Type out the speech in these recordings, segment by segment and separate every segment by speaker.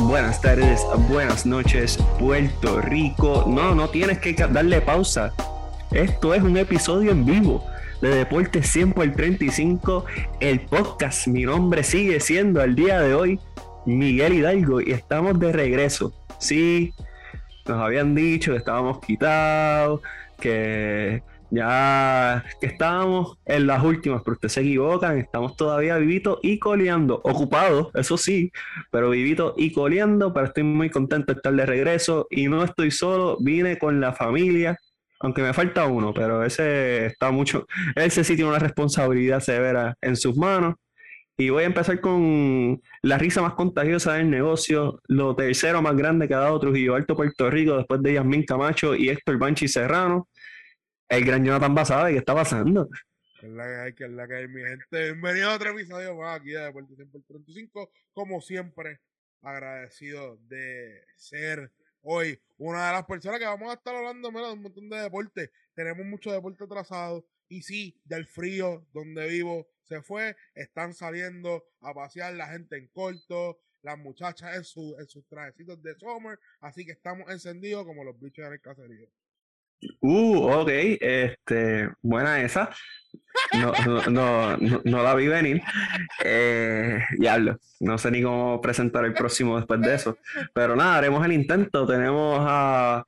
Speaker 1: buenas tardes, buenas noches, Puerto Rico. No, no tienes que darle pausa. Esto es un episodio en vivo de Deportes 100 por 35, el podcast. Mi nombre sigue siendo al día de hoy Miguel Hidalgo y estamos de regreso. Sí, nos habían dicho que estábamos quitados, que ya que estábamos en las últimas, pero ustedes se equivocan, estamos todavía vivitos y coleando, ocupados, eso sí, pero vivitos y coleando, pero estoy muy contento de estar de regreso y no estoy solo, vine con la familia, aunque me falta uno, pero ese está mucho, ese sí tiene una responsabilidad severa en sus manos. Y voy a empezar con la risa más contagiosa del negocio, lo tercero más grande que ha dado Trujillo Alto Puerto Rico después de Yasmín Camacho y Héctor Banchi Serrano el gran Jonathan Basada, ¿qué está pasando?
Speaker 2: Que es la que hay, que es la que hay, mi gente. Bienvenido a otro episodio más aquí de Deportes 35. Como siempre, agradecido de ser hoy una de las personas que vamos a estar hablando menos de un montón de deporte. Tenemos mucho deporte atrasado. Y sí, del frío donde vivo se fue. Están saliendo a pasear la gente en corto, las muchachas en, su, en sus trajecitos de summer. Así que estamos encendidos como los bichos en el caserío.
Speaker 1: Uh, ok, este, buena esa. No, no, no, no la vi venir. Eh, diablo, no sé ni cómo presentar el próximo después de eso. Pero nada, haremos el intento. Tenemos a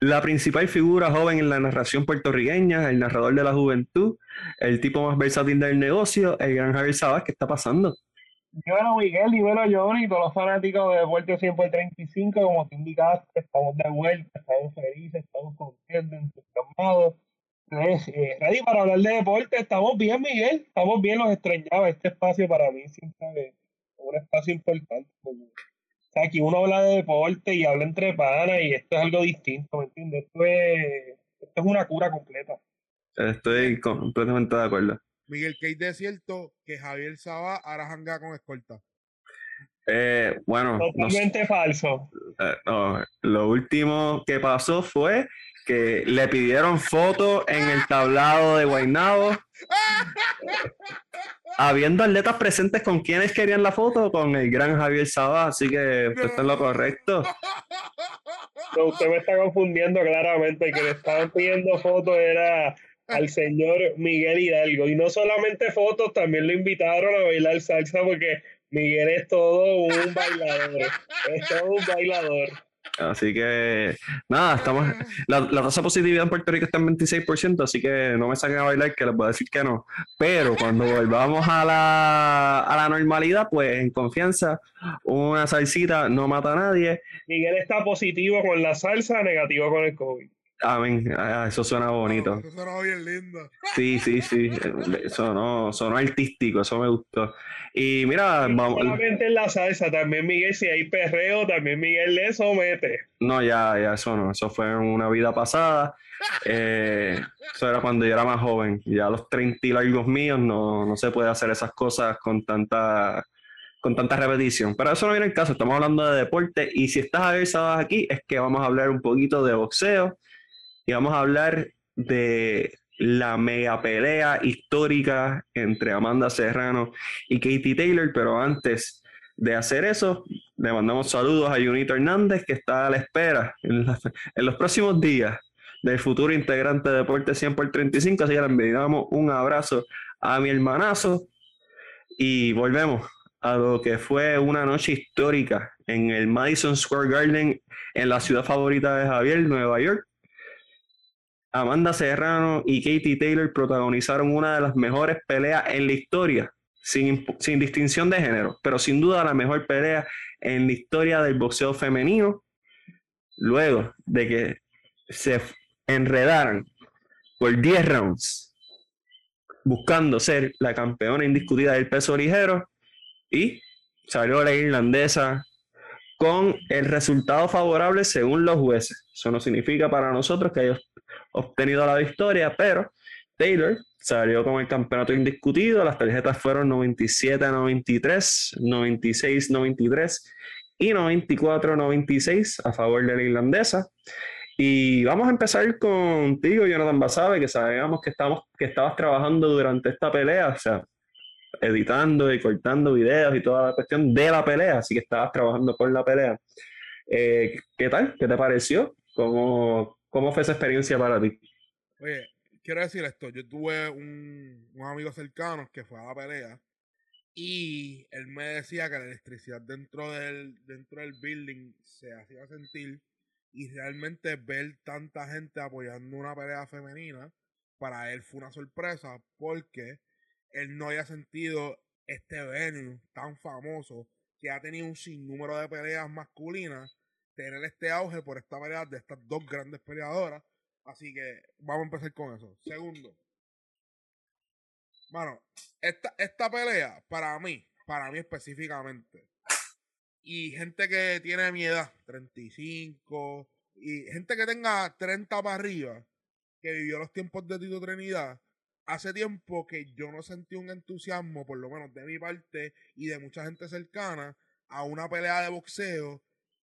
Speaker 1: la principal figura joven en la narración puertorriqueña, el narrador de la juventud, el tipo más versátil del negocio, el gran Javier Sabas, ¿qué está pasando?
Speaker 3: Dímelo Miguel, dímelo Johnny, todos los fanáticos de Deporte 100 por 35, como te indicaste, estamos de vuelta, estamos felices, estamos contentos, entusiasmados. Eh, ready para hablar de deporte, estamos bien Miguel, estamos bien, los extrañaba, este espacio para mí siempre es un espacio importante. Sea, aquí uno habla de deporte y habla entre panas y esto es algo distinto, ¿me entiendes? Esto es, esto es una cura completa.
Speaker 1: Estoy completamente de acuerdo.
Speaker 2: Miguel Kate es cierto que Javier Saba ahora janga con escolta.
Speaker 1: Eh, bueno,
Speaker 3: totalmente falso.
Speaker 1: Eh, no, lo último que pasó fue que le pidieron fotos en el tablado de Guaynabo. habiendo atletas presentes con quienes querían la foto, con el gran Javier Saba, así que usted está en lo correcto.
Speaker 3: No, usted me está confundiendo claramente, que le estaban pidiendo fotos era al señor Miguel Hidalgo. Y no solamente fotos, también lo invitaron a bailar salsa porque Miguel es todo un bailador. Es todo un bailador.
Speaker 1: Así que, nada, estamos. La, la, tasa de positividad en Puerto Rico está en 26%, así que no me saquen a bailar, que les voy a decir que no. Pero cuando volvamos a la, a la normalidad, pues en confianza, una salsita no mata a nadie.
Speaker 3: Miguel está positivo con la salsa, negativo con el COVID.
Speaker 1: Amén. Ah, eso suena bonito.
Speaker 2: eso suena bien lindo.
Speaker 1: Sí, sí, sí. Sonó, sonó artístico, eso me gustó. Y mira,
Speaker 3: vamos. Solamente en la salsa, también Miguel, si hay perreo, también Miguel le somete.
Speaker 1: No, ya, ya, eso no. Eso fue en una vida pasada. Eh, eso era cuando yo era más joven. Ya a los 30 y largos míos no, no se puede hacer esas cosas con tanta con tanta repetición. Pero eso no viene el caso, estamos hablando de deporte y si estás avisado aquí es que vamos a hablar un poquito de boxeo y vamos a hablar de la mega pelea histórica entre Amanda Serrano y Katie Taylor, pero antes de hacer eso, le mandamos saludos a Junito Hernández, que está a la espera en, los próximos días del futuro integrante de Deporte 100 por 35, así que le enviamos un abrazo a mi hermanazo y volvemos a lo que fue una noche histórica en el Madison Square Garden en la ciudad favorita de Javier, Nueva York, Amanda Serrano y Katie Taylor protagonizaron una de las mejores peleas en la historia, sin, distinción de género, pero sin duda la mejor pelea en la historia del boxeo femenino, luego de que se enredaran por 10 rounds buscando ser la campeona indiscutida del peso ligero y salió la irlandesa con el resultado favorable según los jueces. Eso no significa para nosotros que ellos obtenido la victoria, pero Taylor salió con el campeonato indiscutido. Las tarjetas fueron 97 93, 96 93 y 94 96 a favor de la irlandesa. Y vamos a empezar contigo, Jonathan Basabe, que sabíamos que, estamos, que estabas trabajando durante esta pelea. O sea, editando y cortando videos y toda la cuestión de la pelea, así que estabas trabajando por la pelea. Eh, ¿Qué tal? ¿Qué te pareció? ¿Cómo, ¿Cómo fue esa experiencia para ti?
Speaker 2: Oye, quiero decir esto, yo tuve un, un amigo cercano que fue a la pelea y él me decía que la electricidad dentro del, dentro del building se hacía sentir y realmente ver tanta gente apoyando una pelea femenina para él fue una sorpresa porque él no había sentido este venue tan famoso que ha tenido un sinnúmero de peleas masculinas tener este auge por esta pelea de estas dos grandes peleadoras. Así que vamos a empezar con eso. Segundo. Bueno, esta, esta pelea, para mí, para mí específicamente, y gente que tiene mi edad, 35, y gente que tenga 30 para arriba, que vivió los tiempos de Tito Trinidad, hace tiempo que yo no sentí un entusiasmo, por lo menos de mi parte y de mucha gente cercana, a una pelea de boxeo,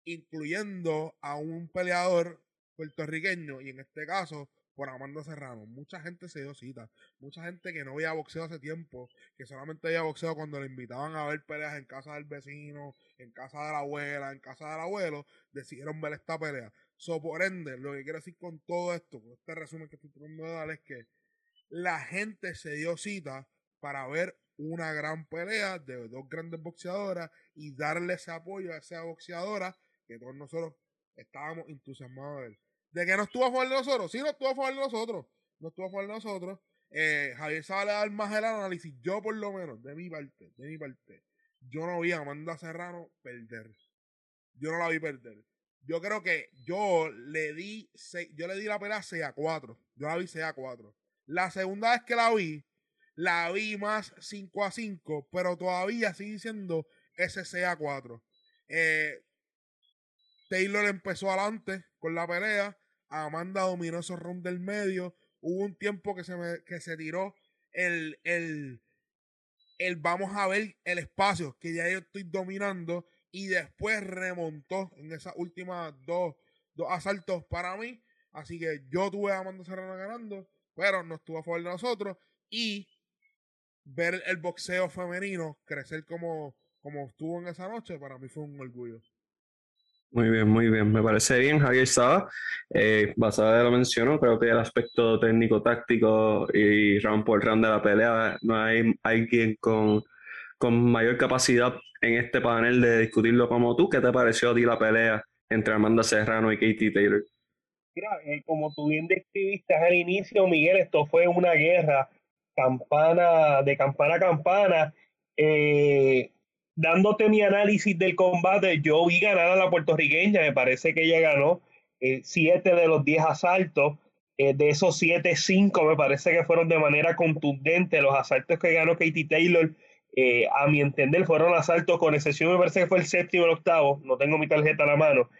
Speaker 2: incluyendo a un peleador puertorriqueño, y en este caso, por Amanda Serrano. Mucha gente se dio cita. Mucha gente que no veía boxeo hace tiempo, que solamente veía boxeo cuando le invitaban a ver peleas en casa del vecino, en casa de la abuela, en casa del abuelo, decidieron ver esta pelea. So, por ende, lo que quiero decir con todo esto, con este resumen que estoy tratando de dar, es que la gente se dio cita para ver una gran pelea de dos grandes boxeadoras y darle ese apoyo a esa boxeadora que todos nosotros estábamos entusiasmados de ver. ¿De que no estuvo a favor de nosotros? Sí, no estuvo a favor de nosotros. No estuvo a favor de nosotros. Eh, Javier sabe dar más el análisis. Yo, por lo menos, de mi parte, de mi parte, yo no vi a Amanda Serrano perder. Yo no la vi perder. Yo creo que yo le di, yo le di la pelea 6 a 4. Yo la vi 6 a 4. La segunda vez que la vi, la vi más 5 a 5, pero todavía sigue siendo ese 6 a 4. Eh, Taylor empezó adelante con la pelea. Amanda dominó esos rounds del medio. Hubo un tiempo que se, me, que se tiró el, el, el vamos a ver el espacio que ya yo estoy dominando y después remontó en esas últimas dos, dos asaltos para mí. Así que yo tuve a Amanda Serrano ganando, pero no estuvo a favor de nosotros. Y ver el boxeo femenino crecer como, como estuvo en esa noche, para mí fue un orgullo.
Speaker 1: Muy bien, muy bien. Me parece bien, Javier Saba. Eh, basado en lo mencionó, creo que el aspecto técnico-táctico y round por round de la pelea, no hay alguien con, con mayor capacidad en este panel de discutirlo como tú. ¿Qué te pareció a ti la pelea entre Amanda Serrano y Katie Taylor?
Speaker 3: Mira, eh, como tú bien describiste al inicio, Miguel, esto fue una guerra campana de campana a campana. Eh, dándote mi análisis del combate, yo vi ganar a la puertorriqueña, me parece que ella ganó eh, siete de los diez asaltos. Eh, de esos siete, cinco me parece que fueron de manera contundente. Los asaltos que ganó Katie Taylor, eh, a mi entender, fueron asaltos, con excepción, me parece que fue el séptimo y el octavo, no tengo mi tarjeta a la mano.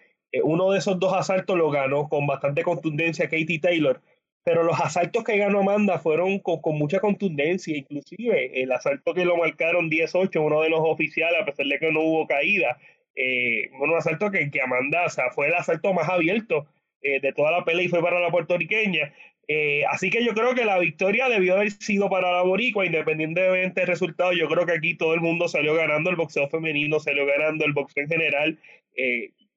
Speaker 3: uno de esos dos asaltos lo ganó con bastante contundencia Katie Taylor pero los asaltos que ganó Amanda fueron con, mucha contundencia, inclusive el asalto que lo marcaron 10-8, uno de los oficiales, a pesar de que no hubo caída, eh, un asalto que, que Amanda, o sea, fue el asalto más abierto eh, de toda la pelea y fue para la puertorriqueña. Eh, así que yo creo que la victoria debió haber sido para la boricua, independientemente del resultado. Yo creo que aquí todo el mundo salió ganando, el boxeo femenino salió ganando, el boxeo en general.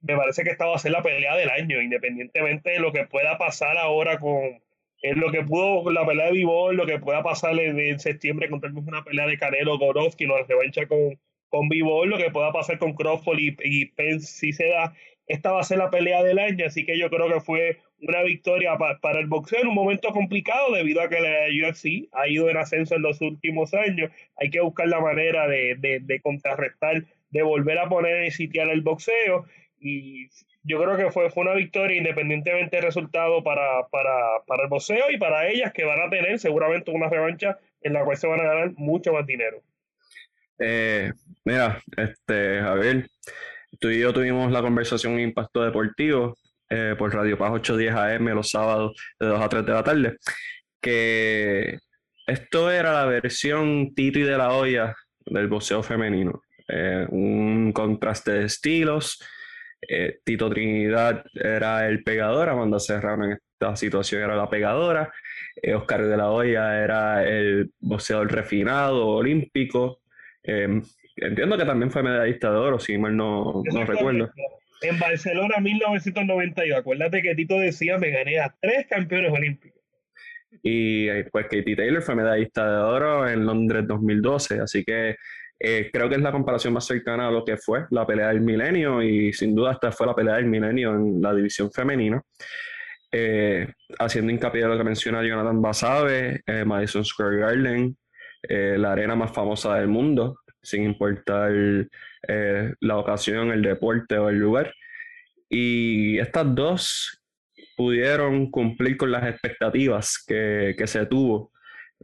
Speaker 3: me parece que esta va a ser la pelea del año, independientemente de lo que pueda pasar ahora con, en lo que pudo la pelea de Vivol, lo que pueda pasar en, septiembre con una pelea de Canelo Gorovsky, no revancha con, con Vivol, lo que pueda pasar con Crawford y, y Pence si se da, esta va a ser la pelea del año, así que yo creo que fue una victoria para el boxeo en un momento complicado debido a que la UFC ha ido en ascenso en los últimos años. Hay que buscar la manera de, de, de contrarrestar, de volver a poner en sitiar el boxeo y yo creo que fue, fue una victoria independientemente del resultado para, para, para el boxeo y para ellas que van a tener seguramente una revancha en la cual se van a ganar mucho más dinero.
Speaker 1: Eh, mira, este, Javier, tú y yo tuvimos la conversación Impacto Deportivo eh, por Radio Paz 810 AM los sábados de 2 a 3 de la tarde, que esto era la versión Tito y de la olla del boxeo femenino. Eh, un contraste de estilos, eh, Tito Trinidad era el pegador, Amanda Serrano esta situación era la pegadora. Eh, Oscar de la Hoya era el boxeador refinado, olímpico. Em, entiendo que también fue medallista de oro, si mal no, no recuerdo.
Speaker 3: En Barcelona 1992, acuérdate que Tito decía, me gané a tres campeones olímpicos.
Speaker 1: Y eh, pues Katie Taylor fue medallista de oro en Londres 2012, así que eh, creo que es la comparación más cercana a lo que fue la pelea del milenio y sin duda esta fue la pelea del milenio en la división femenina. Eh, haciendo hincapié en lo que menciona Jonathan Basabe, Madison Square Garden, la arena más famosa del mundo, sin importar la ocasión, el deporte o el lugar. Y estas dos pudieron cumplir con las expectativas que, que se tuvo,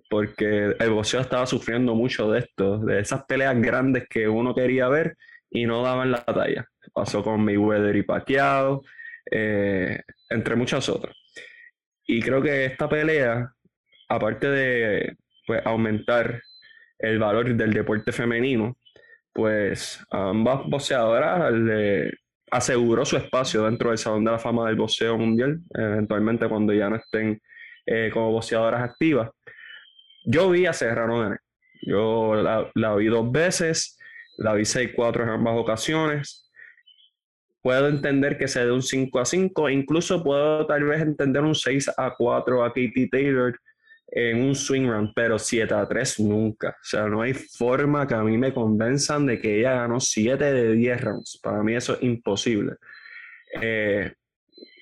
Speaker 1: porque el boxeo estaba sufriendo mucho de esto, de esas peleas grandes que uno quería ver y no daban la talla. Pasó con Mayweather y Pacquiao, eh, entre muchas otras. Y creo que esta pelea, aparte de pues, aumentar el valor del deporte femenino, pues ambas boxeadoras le, aseguró su espacio dentro del Salón de la Fama del Boxeo Mundial, eventualmente cuando ya no estén eh, como boxeadoras activas. Yo vi a Serrano ganar. Yo la, vi dos veces, la vi 6-4 en ambas ocasiones. Puedo entender que se dé un 5 a 5, incluso puedo tal vez entender un 6 a 4 a Katie Taylor en un swing round, pero 7 a 3 nunca. O sea, no hay forma que a mí me convenzan de que ella ganó 7 de 10 rounds. Para mí eso es imposible. Eh,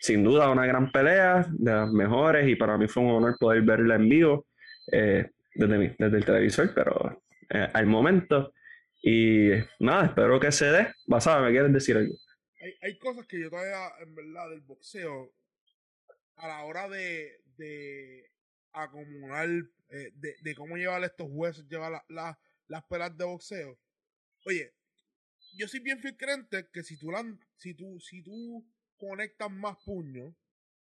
Speaker 1: sin duda una gran pelea, de las mejores, y para mí fue un honor poder verla en vivo eh, desde, desde el televisor, pero eh, al momento. Y nada, espero que se dé. Basada, ¿me quieres decir algo?
Speaker 2: Hay, hay cosas que yo todavía, en verdad, del boxeo, a la hora de, de acumular eh, de, de, cómo llevar estos jueces, llevar la, las pelas de boxeo. Oye, yo soy bien fiel creyente que si tú, si tú, si tú conectas más puños,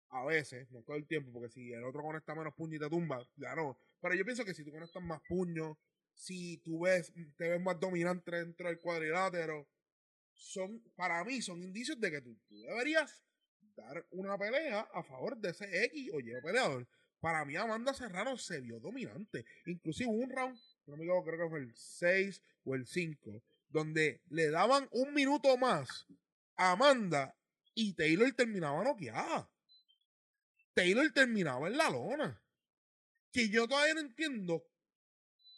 Speaker 2: a veces, no todo el tiempo, porque si el otro conecta menos puños y te tumba, ya no. Pero yo pienso que si tú conectas más puños, si tú ves, te ves más dominante dentro del cuadrilátero, son, para mí, son indicios de que tú, deberías dar una pelea a favor de ese X o Y peleador para mí Amanda Serrano se vio dominante. Inclusive un round, no me creo que fue el 6 o el 5, donde le daban un minuto más a Amanda y Taylor terminaba noqueada. Taylor terminaba en la lona. Que yo todavía no entiendo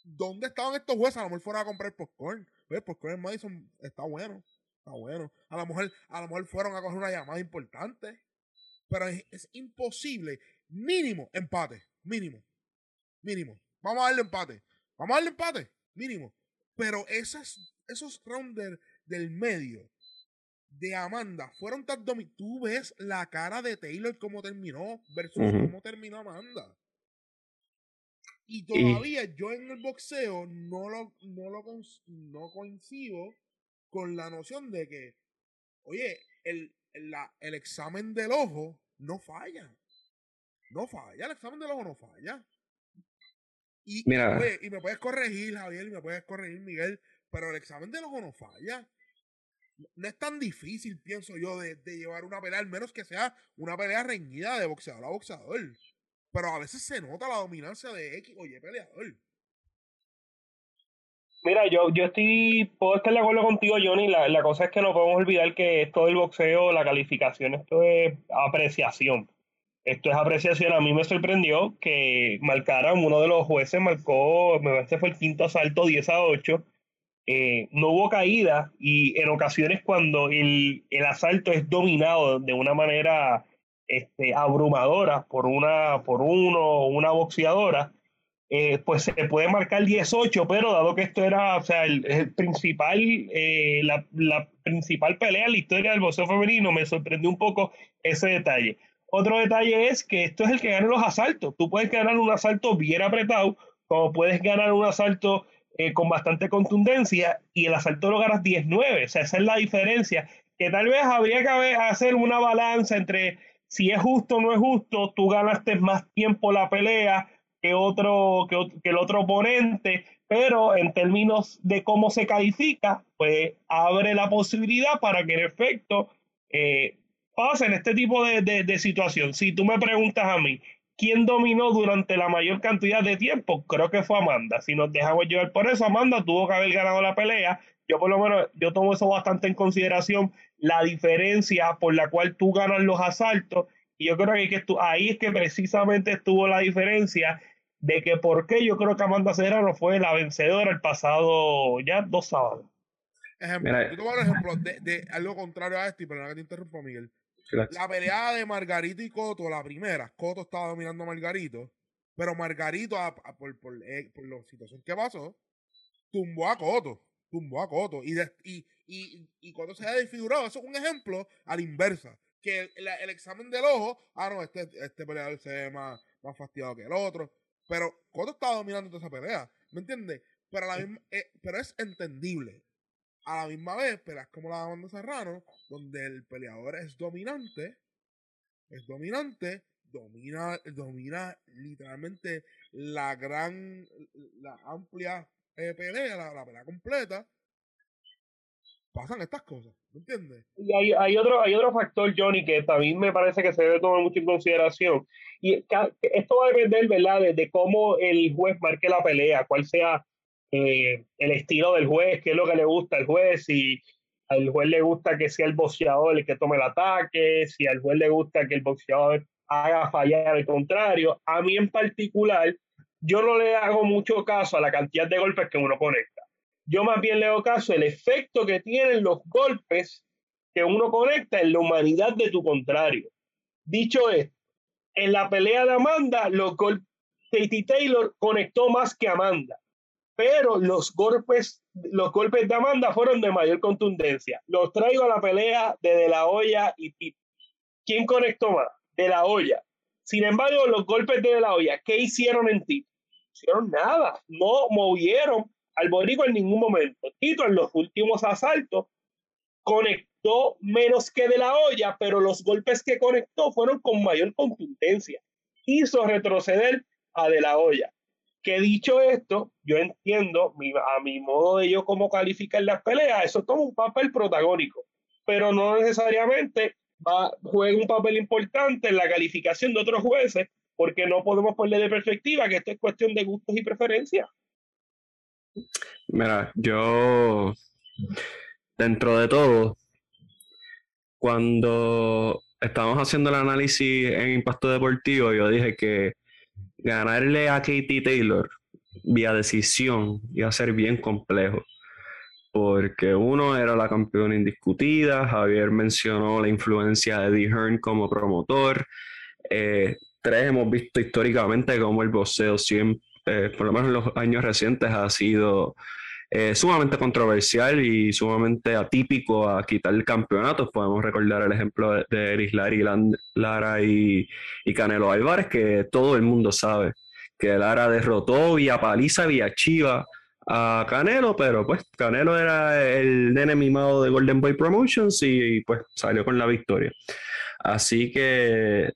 Speaker 2: dónde estaban estos jueces. A lo mejor fueron a comprar popcorn. ¿Ves? Popcorn en Madison está bueno. Está bueno. A lo mejor, a lo mejor fueron a coger una llamada importante. Pero es imposible mínimo empate, mínimo, mínimo. Vamos a darle empate, vamos a darle empate, mínimo. Pero esas, esos rounders del medio de Amanda fueron tan. Tú ves la cara de Taylor como terminó versus cómo terminó Amanda. Y todavía yo en el boxeo no lo, no lo no coincido con la noción de que, oye, el, la, el examen del ojo no falla. No falla, el examen del ojo no falla. Y, Mira. y me puedes corregir, Javier, y me puedes corregir, Miguel, pero el examen del ojo no falla. No es tan difícil, pienso yo, de, llevar una pelea, al menos que sea una pelea reñida de boxeador a boxeador. Pero a veces se nota la dominancia de X o Y peleador.
Speaker 3: Mira, yo, yo estoy, puedo estar de acuerdo contigo, Johnny. La, la cosa es que no podemos olvidar que esto del boxeo, la calificación, esto es apreciación esto es apreciación. A mí me sorprendió que marcaran, uno de los jueces marcó, me parece fue el quinto asalto, 10 a 8. Eh, no hubo caída y en ocasiones cuando el, el, asalto es dominado de una manera este, abrumadora por, una, por uno o una boxeadora, eh, pues se puede marcar 18, pero dado que esto era o sea, el, principal, eh, la, la principal pelea en la historia del boxeo femenino, me sorprendió un poco ese detalle. Otro detalle es que esto es el que gana los asaltos. Tú puedes ganar un asalto bien apretado, como puedes ganar un asalto eh, con bastante contundencia y el asalto lo ganas 19. O sea, esa es la diferencia. Que tal vez habría que hacer una balanza entre si es justo o no es justo, tú ganaste más tiempo la pelea que, otro, que, el otro oponente, pero en términos de cómo se califica, pues abre la posibilidad para que en efecto eh, pasa en este tipo de, de, de situación. Si tú me preguntas a mí, ¿quién dominó durante la mayor cantidad de tiempo? Creo que fue Amanda. Si nos dejamos llevar por eso, Amanda tuvo que haber ganado la pelea. Yo por lo menos, yo tomo eso bastante en consideración, la diferencia por la cual tú ganas los asaltos. Y yo creo que, que ahí es que precisamente estuvo la diferencia de que por qué yo creo que Amanda Serrano fue la vencedora el pasado ya dos sábados.
Speaker 2: Ejemplo, yo te voy a dar un ejemplo de, de, algo contrario a esto, y perdona que te interrumpa, Miguel. La pelea de Margarito y Coto, la primera, Coto estaba dominando a Margarito, pero Margarito, por, por, eh, por, la situación que pasó, tumbó a Coto, tumbó a Coto, y, y, y, y Coto se ha desfigurado. Eso es un ejemplo a la inversa, que el, el, examen del ojo, ah, no, este, este peleador se ve más, más fastidiado que el otro, pero Coto estaba dominando toda esa pelea, ¿me entiendes? Pero, la misma, eh, pero es entendible. A la misma vez peleas como la banda Serrano, donde el peleador es dominante, es dominante, domina, domina literalmente la gran, la amplia eh, pelea, la, pelea completa, pasan estas cosas, ¿me entiendes?
Speaker 3: Y hay, hay, otro, hay otro factor, Johnny, que también me parece que se debe tomar mucho en consideración. Y esto va a depender, ¿verdad?, de, de cómo el juez marque la pelea, cuál sea eh, el estilo del juez, qué es lo que le gusta al juez, si al juez le gusta que sea el boxeador el que tome el ataque, si al juez le gusta que el boxeador haga fallar al contrario. A mí en particular, yo no le hago mucho caso a la cantidad de golpes que uno conecta. Yo más bien le hago caso al efecto que tienen los golpes que uno conecta en la humanidad de tu contrario. Dicho esto, en la pelea de Amanda, los Katie Taylor conectó más que Amanda pero los golpes, los golpes de Amanda fueron de mayor contundencia. Los traigo a la pelea de De La Hoya y Tito. ¿Quién conectó más? De La Hoya. Sin embargo, los golpes de De La Hoya, ¿qué hicieron en Tito? Hicieron nada, no movieron al Borico en ningún momento. Tito en los últimos asaltos conectó menos que De La Hoya, pero los golpes que conectó fueron con mayor contundencia. Hizo retroceder a De La Hoya. Que dicho esto, yo entiendo a mi modo de yo cómo calificar las peleas, eso toma un papel protagónico, pero no necesariamente va, juega un papel importante en la calificación de otros jueces, porque no podemos ponerle de perspectiva que esto es cuestión de gustos y preferencias.
Speaker 1: Mira, yo, dentro de todo, cuando estábamos haciendo el análisis en impacto deportivo, yo dije que ganarle a Katie Taylor vía decisión iba a ser bien complejo. Porque uno era la campeona indiscutida, Javier mencionó la influencia de Eddie Hearn como promotor. Eh, tres, hemos visto históricamente cómo el boxeo siempre, eh, por lo menos en los años recientes, ha sido eh, sumamente controversial y sumamente atípico a quitar el campeonato. Podemos recordar el ejemplo de, de Eris Lara y, y, Canelo Álvarez, que todo el mundo sabe que Lara derrotó vía paliza, vía chiva a Canelo, pero pues Canelo era el nene mimado de Golden Boy Promotions y pues salió con la victoria. Así que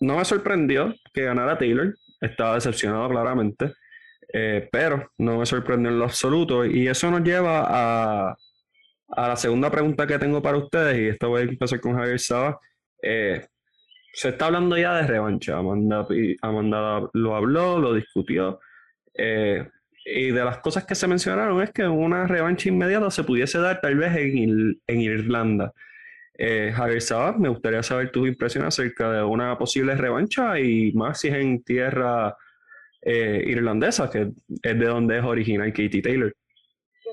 Speaker 1: no me sorprendió que ganara Taylor, estaba decepcionado claramente. Eh, pero no me sorprende en lo absoluto. Y eso nos lleva a, a, la segunda pregunta que tengo para ustedes, y esto voy a empezar con Javier Saba. Eh, se está hablando ya de revancha. Amanda, Amanda lo habló, lo discutió. Eh, y de las cosas que se mencionaron es que una revancha inmediata se pudiese dar tal vez en, en Irlanda. Javier Saba, me gustaría saber tus impresiones acerca de una posible revancha y más si es en tierra eh, irlandesa, que es de donde es original Katie Taylor.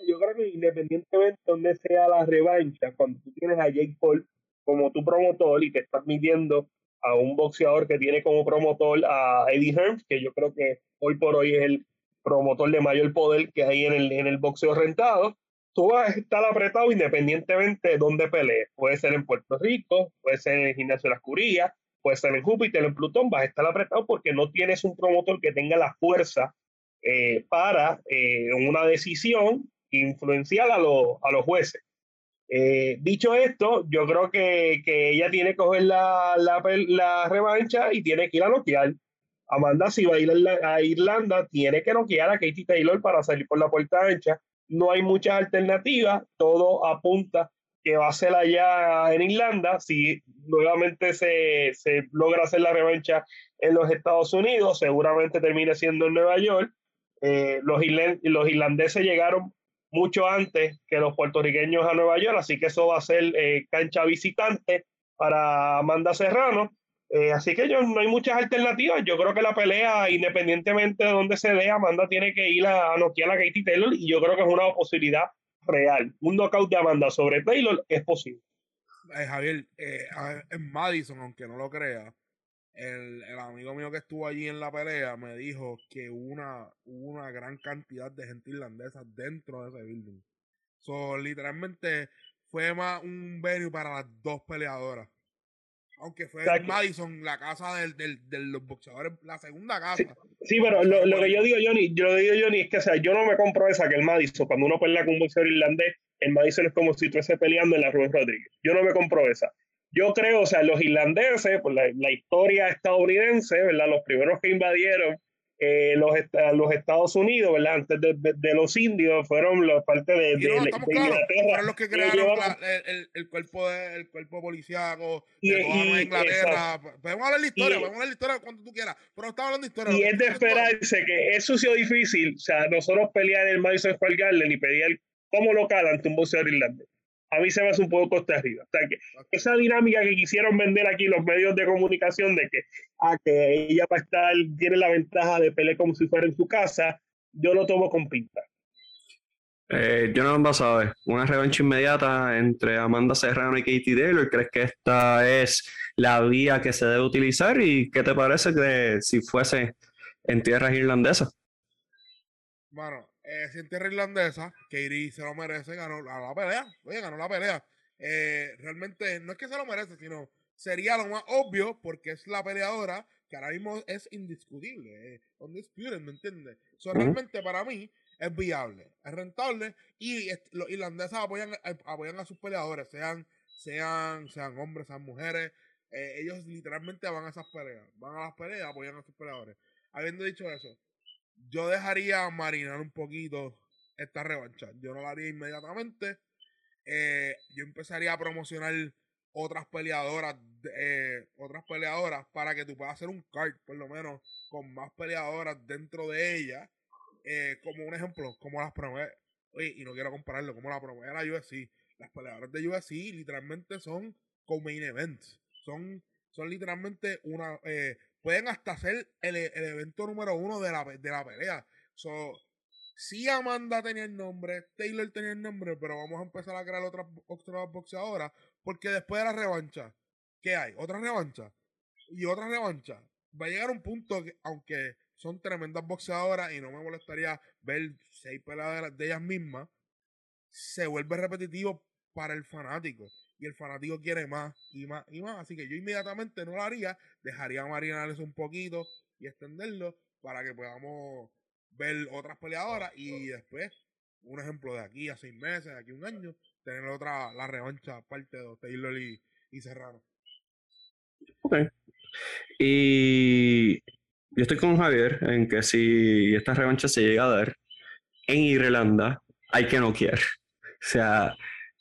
Speaker 3: Yo creo que independientemente de donde sea la revancha, cuando tú tienes a Jake Paul como tu promotor y que estás midiendo a un boxeador que tiene como promotor a Eddie Hearn, que yo creo que hoy por hoy es el promotor de mayor poder que hay en el, en el boxeo rentado, tú vas a estar apretado independientemente de dónde pelees. Puede ser en Puerto Rico, puede ser en el gimnasio de las Curillas, puede ser en Júpiter, en Plutón, vas a estar apretado porque no tienes un promotor que tenga la fuerza eh, para eh, una decisión influenciar a, a los jueces. Eh, dicho esto, yo creo que, que, ella tiene que coger la, la, la, revancha y tiene que ir a noquear. Amanda, si va a ir a Irlanda, tiene que noquear a Katie Taylor para salir por la puerta ancha. No hay muchas alternativas, todo apunta que va a ser allá en Irlanda, si nuevamente se, se logra hacer la revancha en los Estados Unidos, seguramente termine siendo en Nueva York. Eh, los, irlandeses llegaron mucho antes que los puertorriqueños a Nueva York, así que eso va a ser eh, cancha visitante para Amanda Serrano. Eh, así que yo, no hay muchas alternativas. Yo creo que la pelea, independientemente de dónde se dé, Amanda tiene que ir a, a noquear a Katie Taylor y yo creo que es una posibilidad real. Un knockout de Amanda sobre Taylor es posible.
Speaker 2: Eh, Javier, en Madison, aunque no lo crea, el, amigo mío que estuvo allí en la pelea me dijo que una, una gran cantidad de gente irlandesa dentro de ese building. So, literalmente fue más un venue para las dos peleadoras. Aunque fue en Madison, la casa del, del, de los boxeadores, la segunda casa.
Speaker 3: Sí, pero lo, lo, que yo digo, Johnny, yo digo, Johnny, es que o sea, yo no me compro esa que el Madison, cuando uno pelea con un boxeador irlandés, el Madison es como si estuviese peleando en la Rubén Rodríguez. Yo no me compro esa. Yo creo, o sea, los irlandeses, por la, la historia estadounidense, ¿verdad? Los primeros que invadieron eh, los, los Estados Unidos, ¿verdad? Antes de, de, los indios, fueron la parte de, de,
Speaker 2: no, de Inglaterra. Fueron los que crearon la, el, el, cuerpo de, el cuerpo policíaco de y, y, Inglaterra. Podemos hablar de historia, y, podemos hablar de historia cuando tú quieras, pero estamos hablando de historia.
Speaker 3: Y es de esperarse que eso sea difícil, o sea, nosotros pelear en el Madison Square Garden y pelear como local ante un boxeador irlandés a mí se me hace un poco coste arriba. O sea, que esa dinámica que quisieron vender aquí los medios de comunicación de que, ah, que ella va a estar, tiene la ventaja de pelear como si fuera en su casa, yo lo tomo con pinta.
Speaker 1: Eh, yo no vas a ver una revancha inmediata entre Amanda Serrano y Katie Taylor. ¿Crees que esta es la vía que se debe utilizar? ¿Y qué te parece que si fuese en tierras irlandesas?
Speaker 2: Bueno, eh, si en tierra irlandesa, Katie se lo merece, ganó la, pelea. Oye, ganó la pelea. Eh, realmente no es que se lo merece, sino sería lo más obvio porque es la peleadora que ahora mismo es indiscutible, eh, undisputed, ¿me entiendes? So, Realmente para mí es viable, es rentable y los irlandeses apoyan, eh, apoyan a sus peleadores, sean, sean, sean hombres, sean mujeres. Eh, ellos literalmente van a esas peleas, van a las peleas, apoyan a sus peleadores. Habiendo dicho eso, yo dejaría marinar un poquito esta revancha. Yo no la haría inmediatamente. Eh, yo empezaría a promocionar otras peleadoras, eh, otras peleadoras para que tú puedas hacer un card, por lo menos, con más peleadoras dentro de ella. Eh, como un ejemplo, como las promueve, oye, y no quiero compararlo, como la promueve la UFC. Las peleadoras de UFC literalmente son como main events. Son, son literalmente una, pueden hasta ser el, evento número uno de la, de la pelea. So, sí Amanda tenía el nombre, Taylor tenía el nombre, pero vamos a empezar a crear otras, otras boxeadoras, porque después de la revancha, ¿qué hay? Otra revancha. Y otra revancha. Va a llegar un punto que, aunque son tremendas boxeadoras y no me molestaría ver seis peleas de ellas mismas, se vuelve repetitivo para el fanático y el fanático quiere más y más y más. Así que yo inmediatamente no lo haría, dejaría marinar eso un poquito y extenderlo para que podamos ver otras peleadoras y después, un ejemplo de aquí a seis meses, de aquí a un año, tener otra, la revancha aparte de Taylor y, y Serrano.
Speaker 1: Ok. Y yo estoy con Javier en que si esta revancha se llega a dar en Irlanda, hay que no quiere. O sea,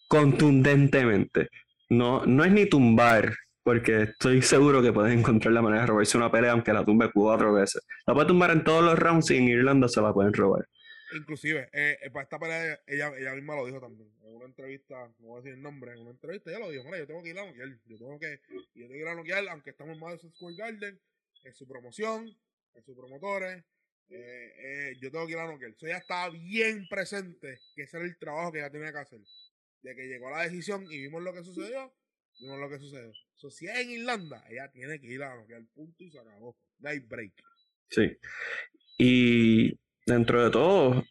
Speaker 1: contundentemente. No, no es ni tumbar, porque estoy seguro que puedes encontrar la manera de robarse una pelea aunque la tumbe cuatro veces. La puede tumbar en todos los rounds y en Irlanda se la pueden robar.
Speaker 2: Inclusive, eh, para esta pelea, ella, ella misma lo dijo también. En una entrevista, no voy a decir el nombre, en una entrevista ella lo dijo, mira, yo tengo que ir a noquear, yo tengo que, yo tengo que ir a noquear, aunque estamos en Madison Square Garden, es su promoción, es sus promotores, eh, eh, yo tengo que ir a noquear. So ella estaba bien presente, que ese el trabajo que ella tenía que hacer de que llegó la decisión y vimos lo que sucedió, vimos lo que sucedió. So, si es en Irlanda, ella tiene que ir a lo que al punto y se acabó. Night break.
Speaker 1: Sí. Y dentro de todo,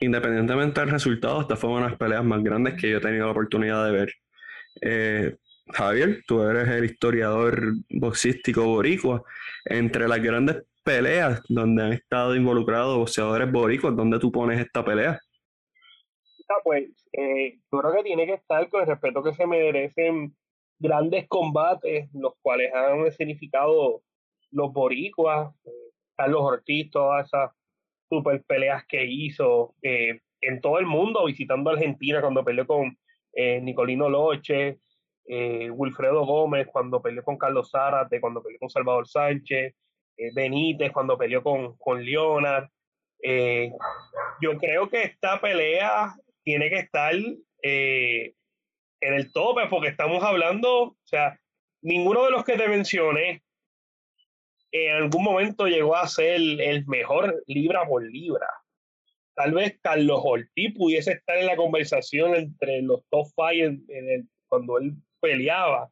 Speaker 1: independientemente del resultado, esta fue una de las peleas más grandes que yo he tenido la oportunidad de ver. Eh, Javier, tú eres el historiador boxístico boricua. Entre las grandes peleas donde han estado involucrados boxeadores boricuas, ¿dónde tú pones esta pelea?
Speaker 3: Pues eh, yo creo que tiene que estar con el respeto que se merecen grandes combates, los cuales han significado los boricuas, eh, Carlos Ortiz, todas esas super peleas que hizo eh, en todo el mundo, visitando Argentina cuando peleó con, eh, Nicolino Loche, Wilfredo Gómez cuando peleó con Carlos Zárate, cuando peleó con Salvador Sánchez, Benítez cuando peleó con, con Leonard. yo creo que esta pelea tiene que estar en el tope porque estamos hablando, o sea, ninguno de los que te mencioné en algún momento llegó a ser el mejor libra por libra. Tal vez Carlos Ortiz pudiese estar en la conversación entre los top five en, cuando él peleaba.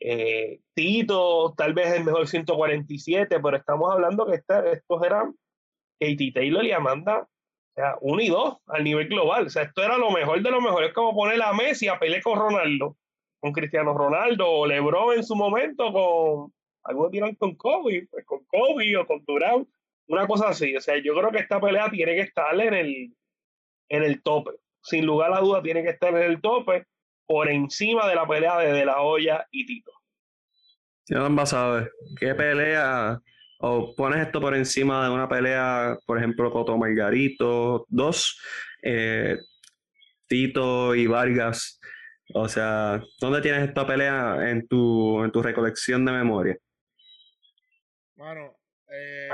Speaker 3: Eh, Tito, tal vez el mejor 147, pero estamos hablando que estos eran Katie Taylor y Amanda, sea, uno y dos al nivel global. O sea, esto era lo mejor de lo mejor. Es como poner a Messi a pelear con Ronaldo, con Cristiano Ronaldo, o LeBron en su momento, con algunos tiran con Kobe, pues con Kobe o con Durant, una cosa así. O sea, yo creo que esta pelea tiene que estar en el, en el tope. Sin lugar a duda, tiene que estar en el tope por encima de la pelea de De La Hoya y Tito.
Speaker 1: Ya sabe ¿qué pelea o pones esto por encima de una pelea, por ejemplo, Coto Margarito, dos, eh, Tito y Vargas? O sea, ¿dónde tienes esta pelea en tu, en tu recolección de memoria?
Speaker 2: Bueno, eh,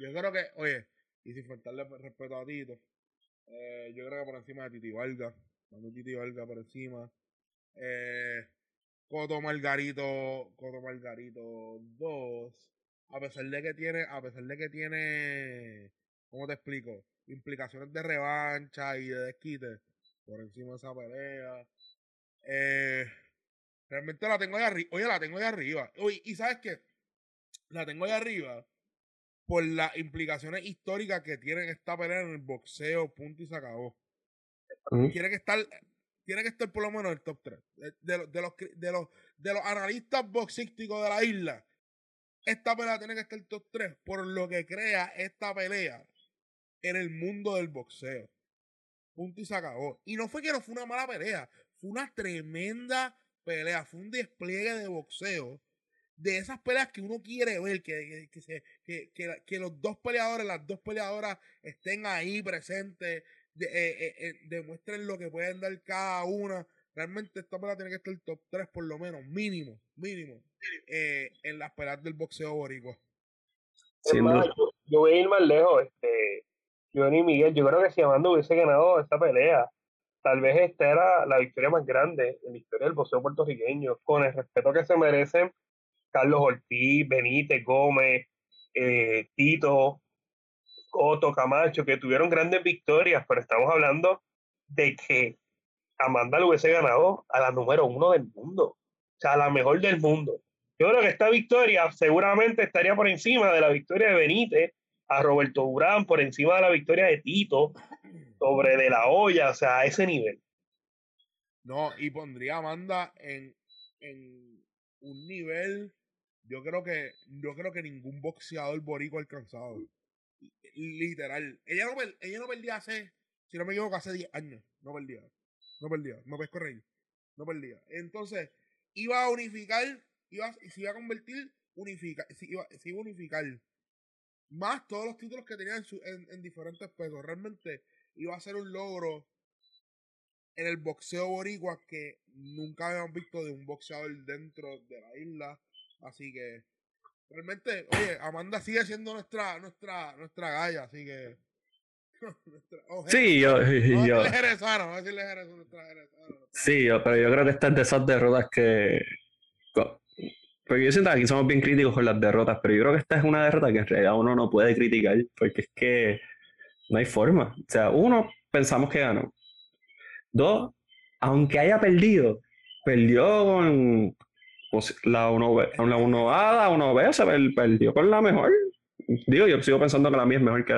Speaker 2: yo creo que, oye, y sin faltarle respeto a Tito, eh, yo creo que por encima de Titi Valga, cuando Titi Valga por encima, eh, Coto Margarito, Coto Margarito 2, a pesar de que tiene, a pesar de que tiene, ¿cómo te explico? Implicaciones de revancha y de desquite por encima de esa pelea. Eh, realmente la tengo ahí arriba. Oye, la tengo ahí arriba. Oye, y sabes qué? La tengo ahí arriba por las implicaciones históricas que tiene esta pelea en el boxeo, punto y se acabó. Tiene que estar tiene que estar por lo menos en el top 3. De, los, de, los, de los analistas boxísticos de la isla, esta pelea tiene que estar top 3 por lo que crea esta pelea en el mundo del boxeo. Punto y se acabó. Y no fue que no fue una mala pelea, fue una tremenda pelea, fue un despliegue de boxeo de esas peleas que uno quiere ver, que, que, que, que, los dos peleadores, las dos peleadoras estén ahí presentes, de, eh, eh, eh, demuestren lo que pueden dar cada una. Realmente esta pelea tiene que estar el top 3 por lo menos, mínimo, mínimo, en las peleas del boxeo boricua.
Speaker 3: yo, voy a ir más lejos, este, Johnny Miguel, yo creo que si Amanda hubiese ganado esta pelea, tal vez esta era la victoria más grande en la historia del boxeo puertorriqueño, con el respeto que se merecen Carlos Ortiz, Benítez, Gómez, eh, Tito, Coto, Camacho, que tuvieron grandes victorias, pero estamos hablando de que Amanda lo hubiese ganado a la número uno del mundo, o sea, a la mejor del mundo. Yo creo que esta victoria seguramente estaría por encima de la victoria de Benítez, a Roberto Durán, por encima de la victoria de Tito, sobre De La Hoya, o sea, a ese nivel.
Speaker 2: No, y pondría a Amanda en, en un nivel yo creo que yo creo que ningún boxeador borico ha alcanzado. Literal. Ella no, ella no perdía hace, si no me equivoco, hace 10 años. No perdía. No perdía. No puedes correr. No perdía. Entonces, iba a unificar, iba, se iba a convertir, unifica, iba, se iba a unificar más todos los títulos que tenía en, en, en, diferentes pesos. Realmente iba a ser un logro en el boxeo boricua que nunca habíamos visto de un boxeador dentro de la isla Así que realmente, oye, Amanda sigue siendo nuestra, nuestra, nuestra galla, así que.
Speaker 1: sí, yo. yo sí, yo, pero yo creo que estas de esas derrotas que. Porque yo siento que aquí somos bien críticos con las derrotas, pero yo creo que esta es una derrota que en realidad uno no puede criticar, porque es que no hay forma. O sea, uno, pensamos que ganó. Dos, aunque haya perdido, perdió con, pues, la 1B, la 1A, la 1B se perdió con la mejor. Digo, yo sigo pensando que la mía es mejor que,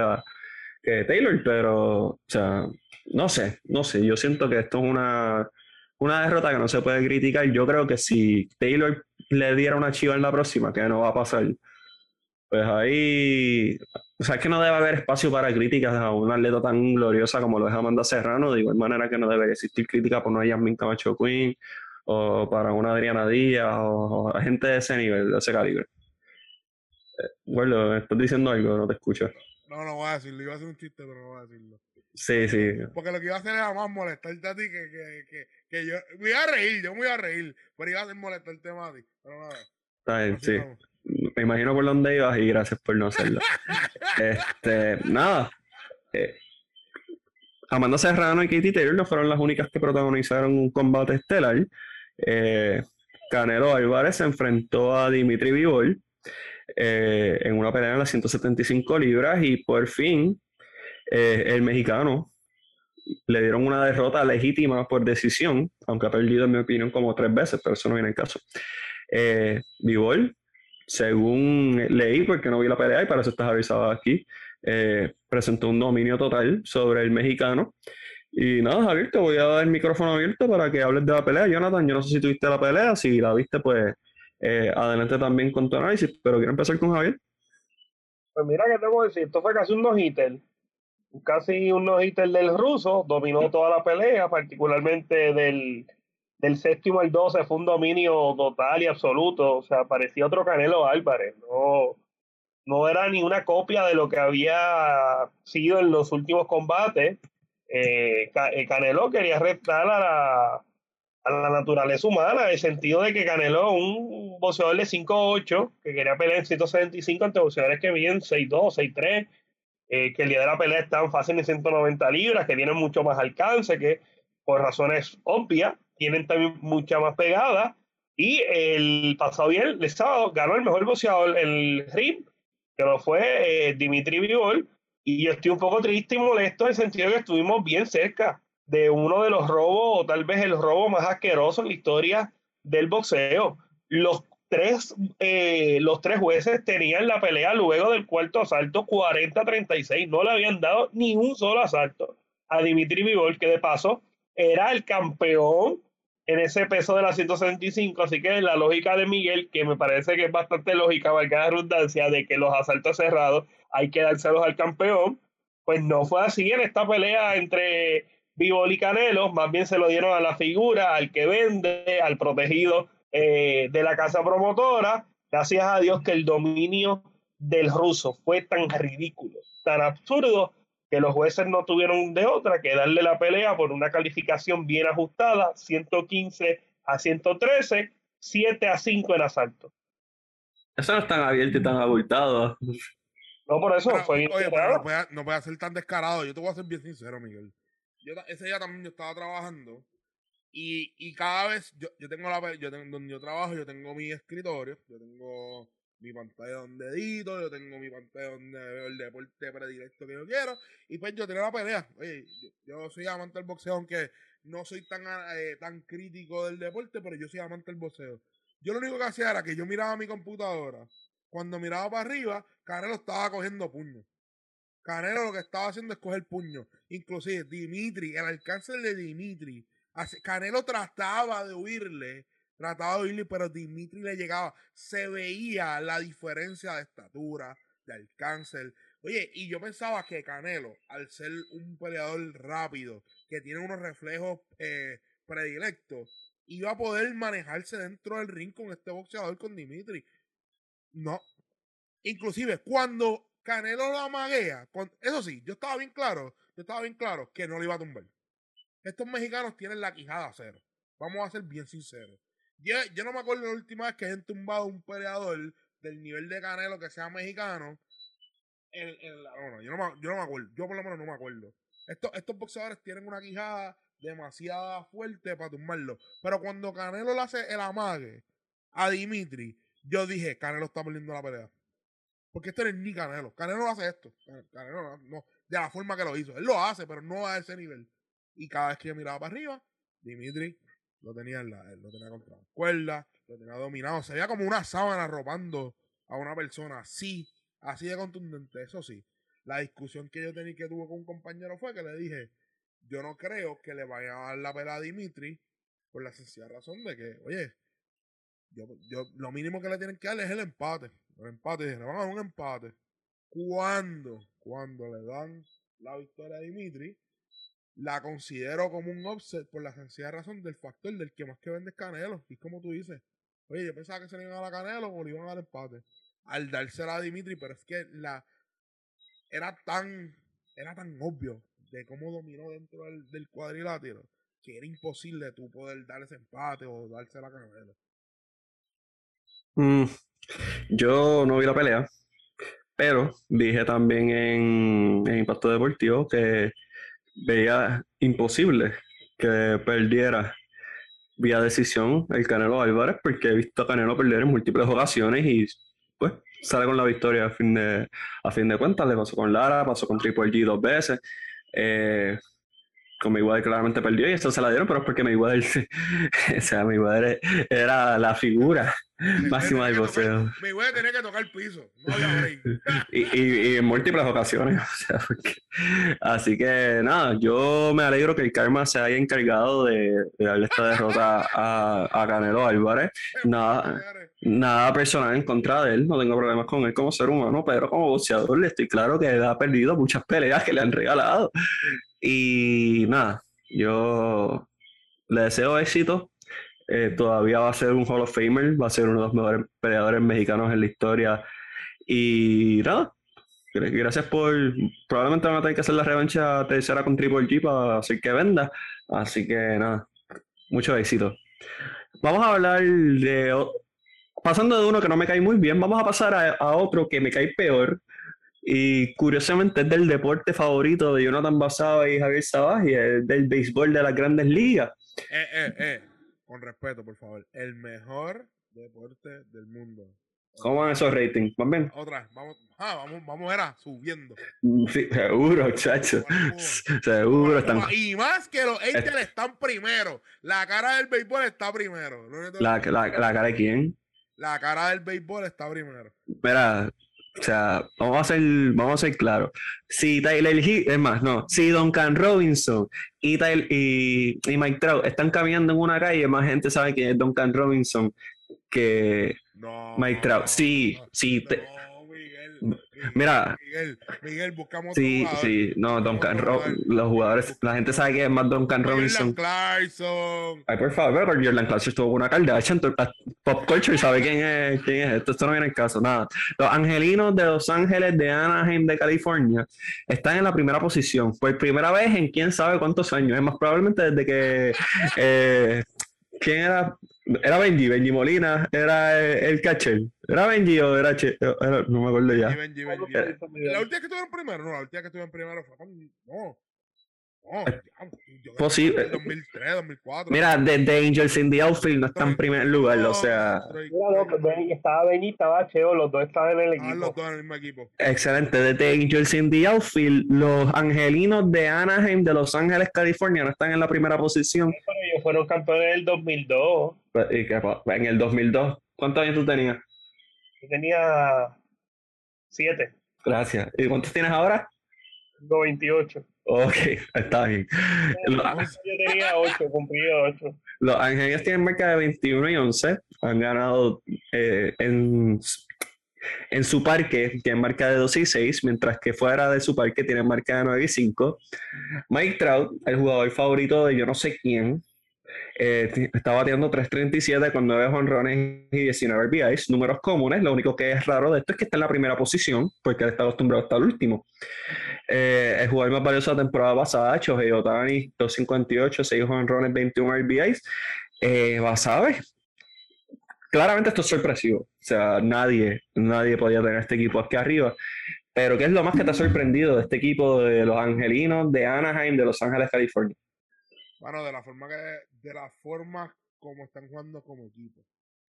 Speaker 1: que Taylor, pero, o sea, no sé, no sé. Yo siento que esto es una, una derrota que no se puede criticar. Yo creo que si Taylor le diera una chiva en la próxima, que no va a pasar, pues ahí, o sea, es que no debe haber espacio para críticas a una atleta tan gloriosa como lo es Amanda Serrano, de igual manera que no debería existir crítica por no Yasmin Camacho Queen o para una Adriana Díaz o, gente de ese nivel, de ese calibre. Eh, bueno, ¿estás diciendo algo? No te escucho.
Speaker 2: No, no voy a decirlo. Iba a hacer un chiste, pero no voy a decirlo.
Speaker 1: Sí, sí.
Speaker 2: Porque lo que iba a hacer era más molestarte a ti que, que, que, que yo. Me iba a reír, yo me iba a reír. Pero iba a hacer molestarte más a ti. Pero nada.
Speaker 1: Está bien, sí.
Speaker 2: vamos.
Speaker 1: Me imagino por dónde ibas y gracias por no hacerlo. este, nada. Eh, Amanda Serrano y Katie Taylor no fueron las únicas que protagonizaron un combate estelar. Eh, Canelo Álvarez se enfrentó a Dimitri Vivol eh, en una pelea en las 175 libras y por fin eh, el mexicano le dieron una derrota legítima por decisión, aunque ha perdido en mi opinión como tres veces, pero eso no viene en caso. Eh, Bivol, según leí, porque no vi la pelea y para eso estás avisado aquí, eh, presentó un dominio total sobre el mexicano. Y nada, Javier, te voy a dar el micrófono abierto para que hables de la pelea. Jonathan, yo no sé si tuviste la pelea, si la viste, pues eh, adelante también con tu análisis, pero quiero empezar con Javier.
Speaker 3: Pues mira, ¿qué te puedo decir? Esto fue casi un no-hitter. Casi un no-hitter del ruso. Dominó toda la pelea, particularmente del, del séptimo al 12. Fue un dominio total y absoluto. O sea, parecía otro Canelo Álvarez. No, no era ni una copia de lo que había sido en los últimos combates. Eh, eh, Canelo quería retar a la, a la naturaleza humana, en el sentido de que Canelo, un boxeador de 5'8, que quería pelear en 175 ante boxeadores que miden 6'2, 6'3, eh, que el día de la pelea están fácil en 190 libras, que tienen mucho más alcance, que por razones obvias tienen también mucha más pegada. Y el pasado viernes, el sábado, ganó el mejor boxeador, el RIP, que lo fue eh, Dimitri Vivol. Y yo estoy un poco triste y molesto en el sentido de que estuvimos bien cerca de uno de los robos, o tal vez el robo más asqueroso en la historia del boxeo. Los tres, eh, los tres jueces tenían la pelea luego del cuarto asalto 40-36. No le habían dado ni un solo asalto a Dimitri Vivol, que de paso era el campeón en ese peso de la 175. Así que la lógica de Miguel, que me parece que es bastante lógica, valga la redundancia, de que los asaltos cerrados hay que dárselos al campeón, pues no fue así en esta pelea entre Vivol y Canelo, más bien se lo dieron a la figura, al que vende, al protegido eh, de la casa promotora. Gracias a Dios que el dominio del ruso fue tan ridículo, tan absurdo, que los jueces no tuvieron de otra que darle la pelea por una calificación bien ajustada, 115 a 113, 7 a 5 en asalto.
Speaker 1: Eso no es tan abierto y tan abultado.
Speaker 3: No, por eso
Speaker 2: Pero,
Speaker 3: fue
Speaker 2: oye, pero no puede, no puede ser tan descarado. Yo te voy a ser bien sincero, Miguel. Yo, ese día también yo estaba trabajando y, y cada vez yo, yo tengo la yo donde yo trabajo, yo tengo mi escritorio, yo tengo mi pantalla donde edito, yo tengo mi pantalla donde veo el deporte predilecto que yo quiero y pues yo tenía la pelea. Oye, yo, soy amante del boxeo, aunque no soy tan, eh, tan crítico del deporte, pero yo soy amante del boxeo. Yo lo único que hacía era que yo miraba mi computadora. Cuando miraba para arriba, Canelo estaba cogiendo puño. Canelo lo que estaba haciendo es coger puño. Inclusive Dimitri, el alcance de Dimitri. Canelo trataba de huirle, trataba de huirle, pero Dimitri le llegaba. Se veía la diferencia de estatura, de alcance. Oye, y yo pensaba que Canelo, al ser un peleador rápido, que tiene unos reflejos eh, predilectos, iba a poder manejarse dentro del ring con este boxeador, con Dimitri. No. Inclusive, cuando Canelo lo amaguea, eso sí, yo estaba bien claro, yo estaba bien claro que no lo iba a tumbar. Estos mexicanos tienen la quijada cero. Vamos a ser bien sinceros. Yo, yo no me acuerdo la última vez que hayan tumbado un peleador del nivel de Canelo que sea mexicano. En, en la- yo, no me, yo no me acuerdo. Yo por lo menos no me acuerdo. Estos, estos boxeadores tienen una quijada demasiado fuerte para tumbarlo. Pero cuando Canelo le hace el amague a Dimitri, yo dije, Canelo está perdiendo la pelea. Porque esto no es ni Canelo. Canelo no hace esto. Canelo no, de la forma que lo hizo. Él lo hace, pero no a ese nivel. Y cada vez que yo miraba para arriba, Dimitri lo tenía en la, lo tenía contra la cuerda, lo tenía dominado. Se veía como una sábana arropando a una persona así, así de contundente. Eso sí, la discusión que yo tenía que tuve con un compañero fue que le dije, yo no creo que le vaya a dar la pelea a Dimitri por la sencilla razón de que, oye, yo, yo, lo mínimo que le tienen que dar es el empate. El empate, le van a dar un empate. Cuando, cuando le dan la victoria a Dimitri, la considero como un offset por la sencilla razón del factor del que más que vende es Canelo. Y como tú dices, oye, yo pensaba que se le iban a dar a Canelo o le iban a dar empate. Al dársela a Dimitri, pero es que la era tan, era tan obvio de cómo dominó dentro del, del cuadrilátero que era imposible tú poder dar ese empate o darse la Canelo.
Speaker 1: Mm, yo no vi la pelea, pero dije también en, en Impacto Deportivo que veía imposible que perdiera vía decisión el Canelo Álvarez, porque he visto a Canelo perder en múltiples ocasiones y pues sale con la victoria a fin de, a fin de cuentas. Le pasó con Lara, pasó con Triple G dos veces. Eh, con Mayweather claramente perdió y esto se la dieron, pero es porque Mayweather, o sea, Mayweather era la figura máxima del boxeo.
Speaker 2: Mayweather tenía que tocar el piso, no
Speaker 1: y, y, y, en múltiples ocasiones, o sea, porque, así que nada, yo me alegro que el Karma se haya encargado de, de darle esta derrota a, a Canelo Álvarez. Nada, nada personal en contra de él, no tengo problemas con él como ser humano, pero como boxeador le estoy claro que ha perdido muchas peleas que le han regalado. Y nada, yo le deseo éxito. Eh, todavía va a ser un Hall of Famer, va a ser uno de los mejores peleadores mexicanos en la historia. Y nada, gracias por. Probablemente van a tener que hacer la revancha tercera con Triple G para hacer que venda. Así que nada, mucho éxito. Vamos a hablar de. Pasando de uno que no me cae muy bien, vamos a pasar a, a otro que me cae peor, y curiosamente es del deporte favorito de Jonathan Basaba y Javier Sabaj y es del béisbol de las grandes ligas.
Speaker 2: Eh, eh, eh, con respeto, por favor. El mejor deporte del mundo.
Speaker 1: ¿Cómo van esos ratings? ¿Van bien?
Speaker 2: Otra, vamos, ah, vamos, vamos era subiendo.
Speaker 1: Sí, seguro, chacho. Seguro están.
Speaker 2: Y más que los Angels están primero. La cara del béisbol está primero.
Speaker 1: ¿La, la, la cara de quién?
Speaker 2: La cara del béisbol está primero.
Speaker 1: Mira, o sea, vamos a ser, vamos a ser claros. Si Tyler Hill, es más, no, si Duncan Robinson y, Tyler, y, y, Mike Trout están caminando en una calle, más gente sabe que es Duncan Robinson que
Speaker 2: no,
Speaker 1: Mike Trout. Sí,
Speaker 2: no,
Speaker 1: sí. Te, Mira.
Speaker 2: Miguel, Miguel, buscamos
Speaker 1: Sí, sí, no, Duncan Robinson, los jugadores, la gente sabe que es más Duncan Robinson.
Speaker 2: Clarkson.
Speaker 1: Ay, por favor, Jordan Clarkson estuvo con una Kardashian, Pop Culture sabe quién es, quién es esto, esto no viene el caso, nada. Los angelinos de Los Ángeles de Anaheim de California están en la primera posición, por primera vez en quién sabe cuántos años, es más probablemente desde que, eh, ¿quién era? Era Benji, Benji Molina, era el, el catcher. ¿Era Benji o era, che, era No me acuerdo ya.
Speaker 2: Benji, Benji, Benji. La última que estuvieron primero, no, la última que estuvieron primero fue con. No. No, yo,
Speaker 1: Posible.
Speaker 2: 2003, 2004.
Speaker 1: Mira, desde Angels in the Outfield no está en primer lugar, o sea.
Speaker 3: Mira, no, Benny, estaba Benny, estaba Cheo, los dos estaban en el equipo.
Speaker 2: Ah, los dos en el mismo equipo.
Speaker 1: Excelente, desde Angels in the Outfield, los angelinos de Anaheim de Los Ángeles, California, no están en la primera posición.
Speaker 3: Pero ellos fueron campeones en el 2002.
Speaker 1: ¿Y qué, en el 2002, ¿cuántos años tú tenías?
Speaker 3: Yo tenía siete.
Speaker 1: Gracias. ¿Y cuántos tienes ahora?
Speaker 3: 28.
Speaker 1: Ok, está bien.
Speaker 3: Yo tenía 8, cumplí 8.
Speaker 1: Los Angelinos tienen marca de 21 y 11. Han ganado eh, en, en su parque, tienen marca de 12 y 6, mientras que fuera de su parque tienen marca de 9 y 5. Mike Trout, el jugador favorito de yo no sé quién, eh, está bateando 3.37 con 9 honrones y 19 RBIs, números comunes. Lo único que es raro de esto es que está en la primera posición, porque él está acostumbrado hasta el último. Eh, el jugador más valioso de la temporada pasada, Shohei Otani, 2.58, 6 honrones, 21 RBIs. Eh, ver. Claramente esto es sorpresivo. O sea, nadie, nadie podía tener este equipo aquí arriba. Pero, ¿qué es lo más que te ha sorprendido de este equipo de los Angelinos de Anaheim, de Los Ángeles, California?
Speaker 2: Bueno, de la forma que, de la forma como están jugando como equipo.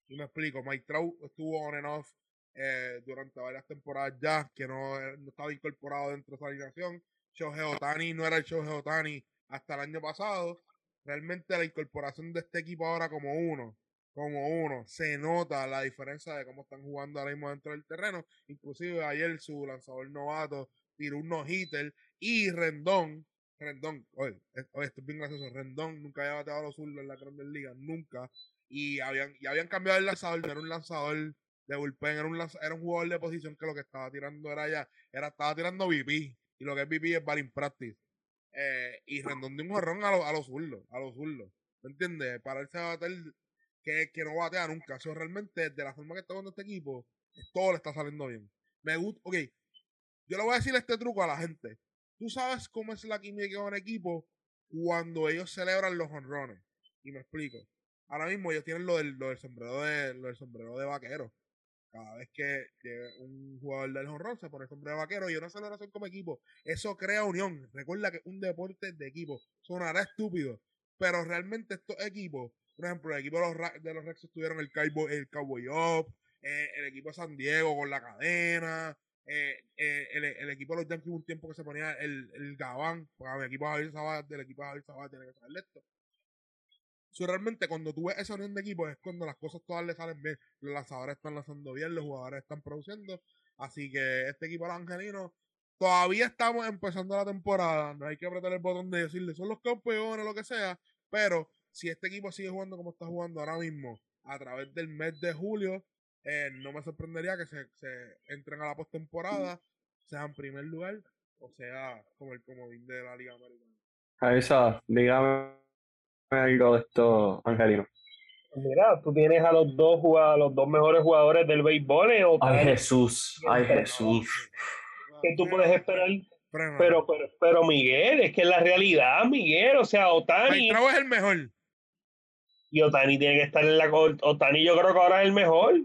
Speaker 2: Y me explico, Mike estuvo on and off eh, durante varias temporadas ya, que no, no, estaba incorporado dentro de esa alineación. Shohei Otani no era el Shohei Otani hasta el año pasado. Realmente la incorporación de este equipo ahora como uno, como uno, se nota la diferencia de cómo están jugando ahora mismo dentro del terreno. Inclusive ayer su lanzador novato tiró un no-hitter y Rendón Rendón, oye, oye, esto es bien gracioso. Rendón nunca había bateado a los zurdos en la Grandes Ligas, nunca. Y habían, y habían cambiado el lanzador, era un lanzador de bullpen, era un, era un jugador de posición que lo que estaba tirando era ya, era, estaba tirando VP. Y lo que es VP es batting practice. Eh, y Rendón dio un jorrón a, lo, a los zurdos, a los zurdos. ¿Me entiendes? Para irse a bater que, que no batea nunca. Eso realmente, de la forma que está jugando este equipo, todo le está saliendo bien. Me gusta, ok, yo le voy a decir este truco a la gente. Tú sabes cómo es la química de un equipo cuando ellos celebran los honrones. Y me explico. Ahora mismo ellos tienen lo del, sombrero de lo sombrero de vaquero. Cada vez que un jugador del honrón se pone el sombrero de vaquero y una celebración como equipo, eso crea unión. Recuerda que un deporte de equipo sonará estúpido, pero realmente estos equipos, por ejemplo, el equipo de los, de los Rex tuvieron el Cowboy, el Cowboy Up, eh, el equipo de San Diego con la cadena, eh, eh, el, equipo de los Yankees un tiempo que se ponía el, el Gabán, porque el equipo de Javier Sabá, del equipo de Javier Sabá tiene que saber esto. So, realmente cuando tú ves esa unión de equipo es cuando las cosas todas le salen bien. Los lanzadores están lanzando bien, los jugadores están produciendo. Así que este equipo de los angelinos todavía estamos empezando la temporada. No hay que apretar el botón de decirle son los campeones, lo que sea. Pero si este equipo sigue jugando como está jugando ahora mismo, a través del mes de julio, eh, no me sorprendería que se, se entren a la postemporada, sea en primer lugar o sea como el comodín de la Liga Americana.
Speaker 1: A esa, dígame algo de esto, Angelino.
Speaker 3: Mira, tú tienes a los dos a los dos mejores jugadores del béisbol. ¿eh?
Speaker 1: Ay, Jesús, ay, Jesús.
Speaker 3: ¿Qué tú puedes esperar? Pero, pero, pero, Miguel, es que es la realidad, Miguel, o sea, Otani.
Speaker 2: es el mejor.
Speaker 3: Y Otani tiene que estar en la. Otani, yo creo que ahora es el mejor.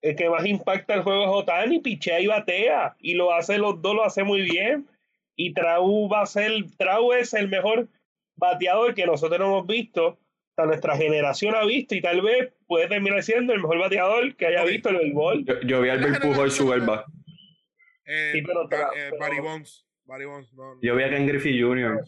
Speaker 3: El que más impacta el juego es Otani, pichea y batea. Y lo hace, los dos lo hace muy bien. Y Trau va a ser. Trau es el mejor bateador que nosotros no hemos visto, que nuestra generación ha visto y tal vez puede terminar siendo el mejor bateador que haya visto el béisbol.
Speaker 1: Yo, yo vi al Pujol su verba.
Speaker 2: Eh, sí, pero, eh, Barry Bonds. Barry Bonds no,
Speaker 1: Yo vi a Ken Griffey Jr.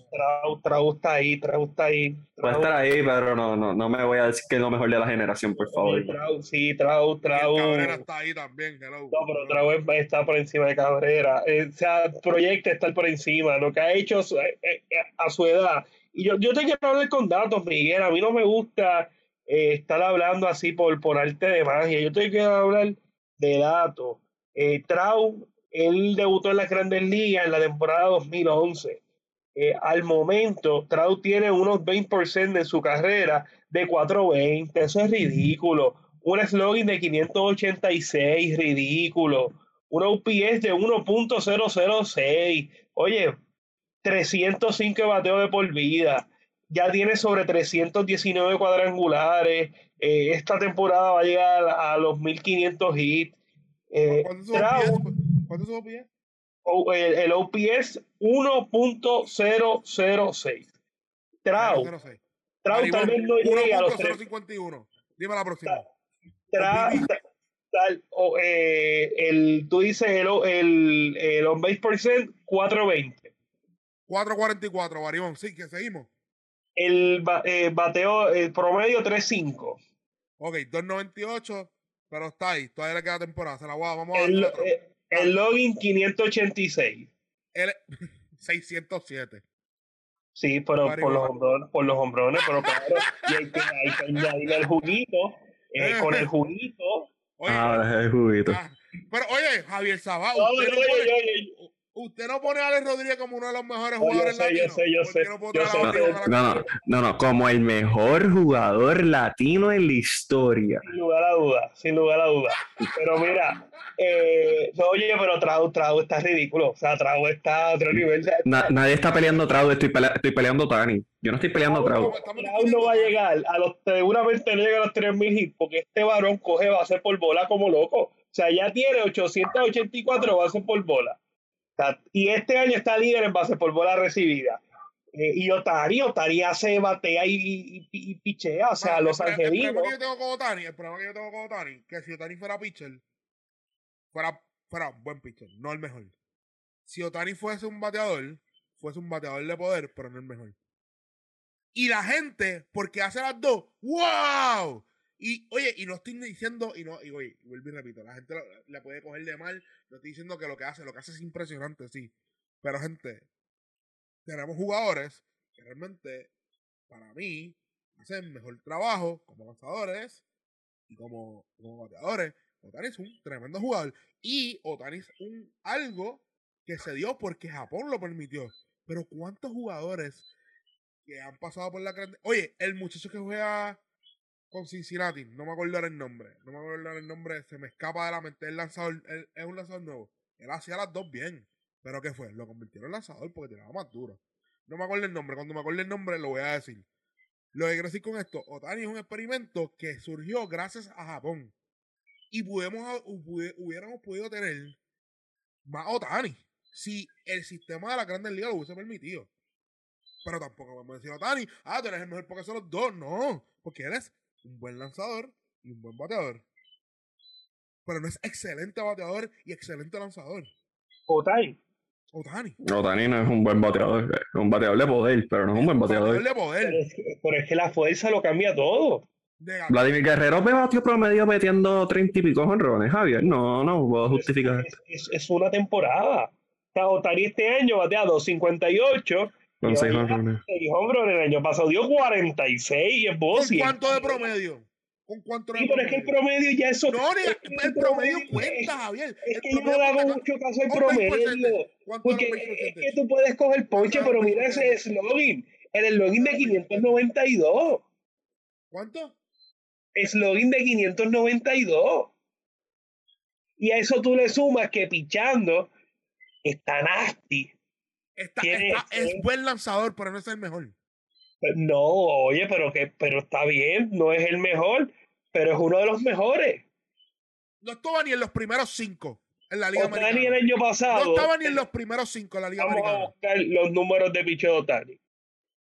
Speaker 3: Trau, está ahí, Trau está ahí.
Speaker 1: Puede estar ahí, pero no, no, no me voy a decir que es lo mejor de la generación, por favor.
Speaker 3: Sí, Trau, Trau.
Speaker 2: Cabrera está ahí también, hello.
Speaker 3: No, pero Trau está por encima de Cabrera. Eh, o sea, proyecta estar por encima. Lo que ha hecho a su edad y yo, yo te quiero hablar con datos, Miguel. A mí no me gusta eh, estar hablando así por, por arte de magia. Yo te quiero hablar de datos. Eh, Trau, él debutó en las grandes ligas en la temporada 2011. Eh, al momento, Trau tiene unos 20% de su carrera de 420. Eso es ridículo. Un slogan de 586, ridículo. Un OPS de 1.006. Oye, 305 bateos de por vida, ya tiene sobre 319 cuadrangulares, eh, esta temporada va a llegar a los 1500 hits.
Speaker 2: Eh, ¿Cuántos OPS?
Speaker 3: O, el, el, OPS 1.006. Trau. Trau tal vez no llegue a los
Speaker 2: 051. Dime la próxima.
Speaker 3: Trau, tal, eh, el, tú dices el, el, el on base percent 420.
Speaker 2: 4.44, Barión. Sí, que seguimos.
Speaker 3: El eh, bateo, el promedio 3.5.
Speaker 2: Ok, 2.98, pero está ahí. Todavía le queda temporada. Se la voy a, vamos a
Speaker 3: el, eh, el login 586.
Speaker 2: El 607.
Speaker 3: Sí, pero por los, hombrones, por los hombrones, pero claro, y hay que, hay que añadirle el juguito, eh, con el juguito.
Speaker 1: Oye, ah, el juguito. Ah,
Speaker 2: pero oye, Javier Sabá, usted, no puede, Usted no pone a Alex Rodríguez como uno de los mejores jugadores latinos.
Speaker 3: Yo sé, yo sé,
Speaker 1: No, no, no, no, como el mejor jugador latino en la historia.
Speaker 3: Sin lugar a duda, sin lugar a duda. Pero mira, eh, oye, pero Trau, Trau está ridículo. O sea, Trau está a otro nivel.
Speaker 1: nadie está peleando Trau, estoy, estoy peleando Tani. Yo no estoy peleando Trau.
Speaker 3: Trau no va a llegar a los, seguramente no llega a los 3000 hits porque este varón coge base por bola como loco. O sea, ya tiene 884 bases por bola y este año está líder en base por bola recibida. Eh, y Otani, Otani hace batea y, y, pichea, o sea, los angelinos.
Speaker 2: El problema que yo tengo con Otani, el problema que yo tengo con Otani, que si Otani fuera pitcher, fuera, fuera un buen pitcher, no el mejor. Si Otani fuese un bateador, fuese un bateador de poder, pero no el mejor. Y la gente, porque hace las dos, ¡wow! Y oye, y no estoy diciendo, y no, y oye, vuelvo y repito, la gente la puede coger de mal, no estoy diciendo que lo que hace, lo que hace es impresionante, sí. Pero gente, tenemos jugadores que realmente, para mí, hacen mejor trabajo como lanzadores y como, como bateadores. Otani es un tremendo jugador. Y Otani es un algo que se dio porque Japón lo permitió. Pero ¿cuántos jugadores que han pasado por la grande... Oye, el muchacho que juega con Cincinnati, no me acuerdo el nombre, no me acuerdo el nombre, se me escapa de la mente, el lanzador, es un lanzador nuevo, él hacía las dos bien. Pero ¿qué fue? Lo convirtieron en lanzador porque tiraba más duro. No me acuerdo el nombre. Cuando me acuerde el nombre lo voy a decir. Lo que quiero decir con esto, Otani es un experimento que surgió gracias a Japón. Y pudimos, hubiéramos podido tener más Otani si el sistema de la Grandes Ligas lo hubiese permitido. Pero tampoco a decir Otani, ah, tú eres el mejor porque son los dos. No, porque eres un buen lanzador y un buen bateador. Pero no es excelente bateador y excelente lanzador.
Speaker 3: Otani.
Speaker 2: Otani.
Speaker 1: Otani no es un buen bateador, es un bateador de poder, pero no es un buen bateador.
Speaker 2: de poder.
Speaker 3: Pero es, que, pero es que la fuerza lo cambia todo.
Speaker 1: Vladimir Guerrero me batió promedio metiendo 30 y pico honrones, Javier. No, no puedo justificar.
Speaker 3: Es, es- es una temporada. Otani este año batea 258.
Speaker 1: Con
Speaker 3: y
Speaker 1: seis
Speaker 3: batea
Speaker 1: honrones.
Speaker 3: seis honrones. el año pasado dio 46 y es
Speaker 2: ¿Con cuánto de promedio? ¿Con cuánto de
Speaker 3: Sí, pero es que el promedio ya eso.
Speaker 2: No,
Speaker 3: que
Speaker 2: el promedio cuenta, Javier.
Speaker 3: Es
Speaker 2: El
Speaker 3: que yo no le hago mucho caso al
Speaker 2: Un 20%.
Speaker 3: promedio.
Speaker 2: ¿Cuánto
Speaker 3: Porque es
Speaker 2: 20%?
Speaker 3: que tú puedes coger ponche,
Speaker 2: ¿Cuánto
Speaker 3: pero mira ese
Speaker 2: 20%?
Speaker 3: slogan. El login de 592.
Speaker 2: ¿Cuánto?
Speaker 3: Slogan de 592. Y a eso tú le sumas que pichando está nasty.
Speaker 2: Está,
Speaker 3: Tiene-
Speaker 2: está- es buen lanzador, pero no es el mejor.
Speaker 3: No, oye, pero que, pero está bien, no es el mejor, pero es uno de los mejores.
Speaker 2: No estaba ni en los primeros cinco en la Liga
Speaker 3: Otani el
Speaker 2: Americana.
Speaker 3: año
Speaker 2: No
Speaker 3: pasado.
Speaker 2: estaba ni en los primeros cinco en la Liga
Speaker 3: Vamos a
Speaker 2: Americana.
Speaker 3: buscar los números de picheo Otani.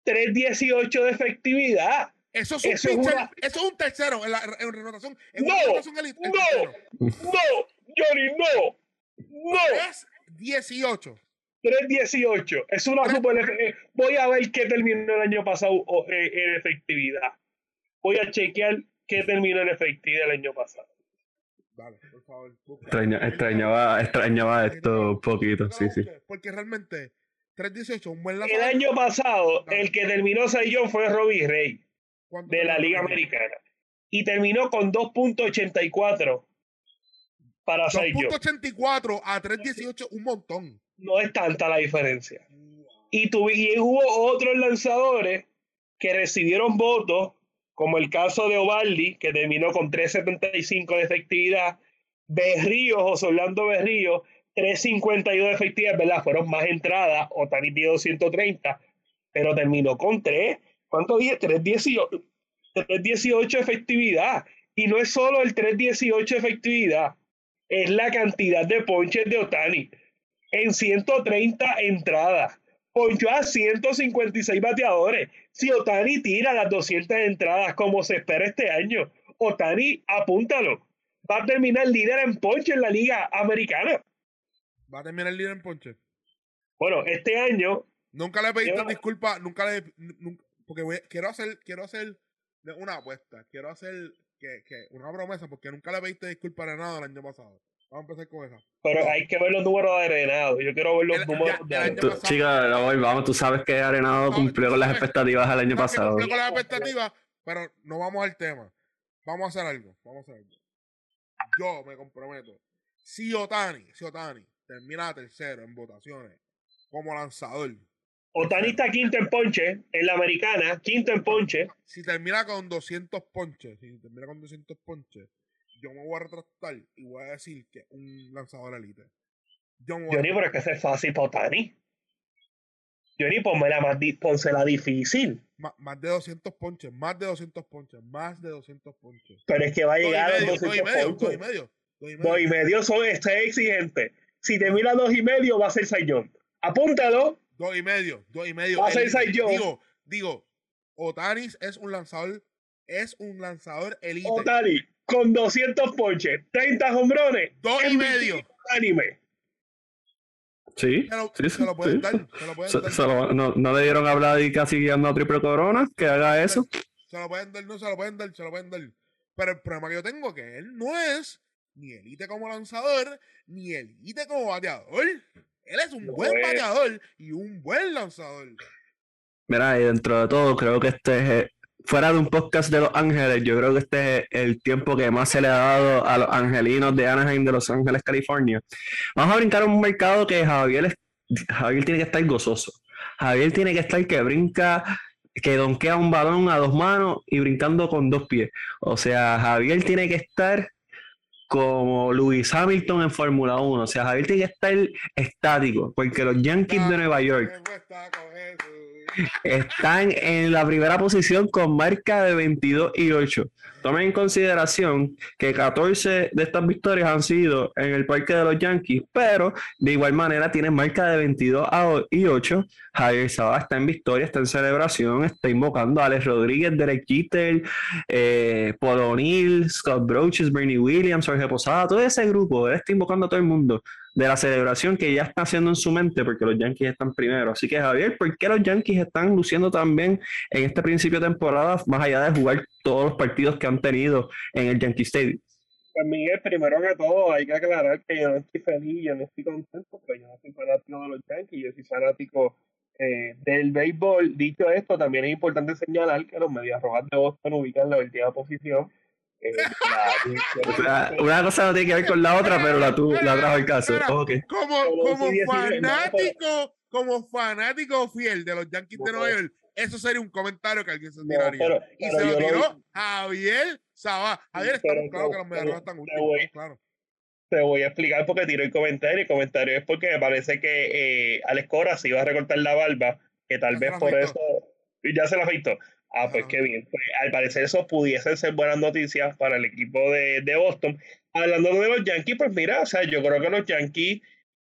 Speaker 3: 318 de efectividad.
Speaker 2: Eso es un,
Speaker 3: Eso es
Speaker 2: pitcher-
Speaker 3: una-
Speaker 2: eso es un tercero en, la, en renovación. En
Speaker 3: No,
Speaker 2: elite, el
Speaker 3: no.
Speaker 2: tercero.
Speaker 3: No, Johnny, no. No.
Speaker 2: Es 18.
Speaker 3: 318. Es una super. eh, Voy a ver qué terminó el año pasado eh, en efectividad. Voy a chequear qué terminó en efectividad el año pasado.
Speaker 2: Dale, por favor.
Speaker 1: Extraña- extrañaba, extrañaba esto un poquito, sí, sí.
Speaker 2: Porque realmente 318, un buen
Speaker 3: El
Speaker 2: lanzador.
Speaker 3: año pasado, el que terminó Sayón fue Robbie Rey
Speaker 2: ¿Cuánto
Speaker 3: de la? Liga Americana. Y terminó con 2.84 para Sayón.
Speaker 2: 2.84 a 318, un montón.
Speaker 3: No es tanta la diferencia. Y, y hubo otros lanzadores que recibieron votos, como el caso de Ovaldi, que terminó con 3.75 de efectividad, Berrío, José Orlando Berrío, 3.52 de efectividad, ¿verdad? Fueron más entradas, Otani tiene 230, pero terminó con 3, ¿cuánto dije? 3.18 3.18 de efectividad. Y no es solo el 3.18 de efectividad, es la cantidad de ponches de Otani en 130 entradas. Ponchó a 156 bateadores. Si Otani tira las 200 entradas como se espera este año, Otani, apúntalo. Va a terminar líder en ponche en la Liga Americana.
Speaker 2: Va a terminar líder en ponche.
Speaker 3: Bueno, este año,
Speaker 2: Nunca le pediste
Speaker 3: Lleva-
Speaker 2: disculpas, nunca le. nunca- porque voy- quiero hacer quiero hacer una apuesta. Quiero hacer que, que una promesa, porque nunca le pediste disculpas a nada el año pasado. Vamos a empezar con esa.
Speaker 3: pero hay que ver los números de Arenado. Yo quiero ver los
Speaker 2: El-
Speaker 3: números
Speaker 2: ya-
Speaker 3: de
Speaker 2: el
Speaker 3: Arenado.
Speaker 1: Chica, no, vamos, tú sabes que Arenado
Speaker 2: No,
Speaker 1: cumplió con las expectativas del año pasado.
Speaker 2: cumplió con las expectativas, pero no vamos al tema. Vamos a hacer algo. Vamos a hacer algo. Yo me comprometo. Si Otani, si Otani termina tercero en votaciones como lanzador,
Speaker 3: Otani está quinto en ponche en la americana, quinto en ponche.
Speaker 2: si termina con 200 ponches, si termina con 200 ponches, yo me voy a retractar y voy a decir que un lanzador elite. Yo me voy a
Speaker 3: Johnny, pero es que eso es fácil para Otani. Johnny, ponmela más, di- pónsela difícil.
Speaker 2: Ma- más de 200 ponches, más de 200 ponches, más de 200 ponches.
Speaker 3: Pero es que va a llegar a los
Speaker 2: dos y
Speaker 3: 200
Speaker 2: medio,
Speaker 3: ponches.
Speaker 2: dos y medio, dos y medio.
Speaker 3: Dos y medio son está exigente. Si termina dos y medio, va a ser Sayón. Apúntalo.
Speaker 2: Dos y medio, dos y medio.
Speaker 3: Va a ser Young.
Speaker 2: Digo, digo, Otanis es un lanzador, es un lanzador elite.
Speaker 3: Otani, con 200 ponches, 30 hombrones.
Speaker 2: Dos y medio.
Speaker 3: Anime.
Speaker 1: Sí,
Speaker 2: Se lo,
Speaker 1: sí,
Speaker 2: se lo pueden
Speaker 1: sí.
Speaker 2: dar, se lo pueden
Speaker 1: Se-
Speaker 2: dar.
Speaker 1: se lo- no, no le dieron a Vladi casi guiando a triple corona, que haga eso.
Speaker 2: Se lo pueden dar, no se lo pueden dar, se lo pueden dar. Pero el problema que yo tengo es que él no es ni elite como lanzador, ni elite como bateador. Él es un
Speaker 3: No
Speaker 2: buen
Speaker 3: es.
Speaker 2: bateador y un buen lanzador.
Speaker 1: Mira, y dentro de todo, creo que este es, fuera de un podcast de Los Ángeles, yo creo que este es el tiempo que más se le ha dado a los angelinos de Anaheim, de Los Ángeles, California. Vamos a brincar a un mercado que Javier, es- Javier tiene que estar gozoso. Javier tiene que estar que brinca, que donkea un balón a dos manos y brincando con dos pies. O sea, Javier tiene que estar como Lewis Hamilton en Fórmula 1. O sea, Javier tiene que estar estático, porque los Yankees de Nueva York están en la primera posición con marca de 22 y 8. Tomen en consideración que 14 de estas victorias han sido en el parque de los Yankees, pero de igual manera tienen marca de 22 y 8. Javier Sabá está en victoria, está en celebración, está invocando a Alex Rodríguez, Derek Jeter, eh, Paul O'Neill, Scott Broches, Bernie Williams, Jorge Posada, todo ese grupo, él está invocando a todo el mundo de la celebración que ya está haciendo en su mente porque los Yankees están primero. Así que Javier, ¿por qué los Yankees están luciendo también en este principio de temporada, más allá de jugar todos los partidos que han tenido en el Yankee Stadium?
Speaker 3: Pues Miguel, primero que todo hay que aclarar que yo no estoy feliz, yo no estoy contento, porque yo no soy fanático de los Yankees, yo soy fanático eh, del béisbol. Dicho esto, también es importante señalar que los Medias Rojas de Boston ubican la última posición eh,
Speaker 1: una cosa no tiene que ver con la otra, pero la, tu, la trajo el caso.
Speaker 2: Como, como fanático, como fanático fiel de los Yankees de Nueva York, eso sería un comentario que alguien se tiraría. y se lo tiró Javier Sabá. Javier, estamos claro que los medios están últimos, claro.
Speaker 3: Te voy a explicar por qué tiró el comentario. El comentario es porque me parece que eh, Alex Cora se iba a recortar la barba, que tal vez por eso. Ya se lo ha visto. Ah, pues qué bien. Pues, al parecer eso pudiesen ser buenas noticias para el equipo de, de, Boston. Hablando de los Yankees, pues mira, o sea, yo creo que los Yankees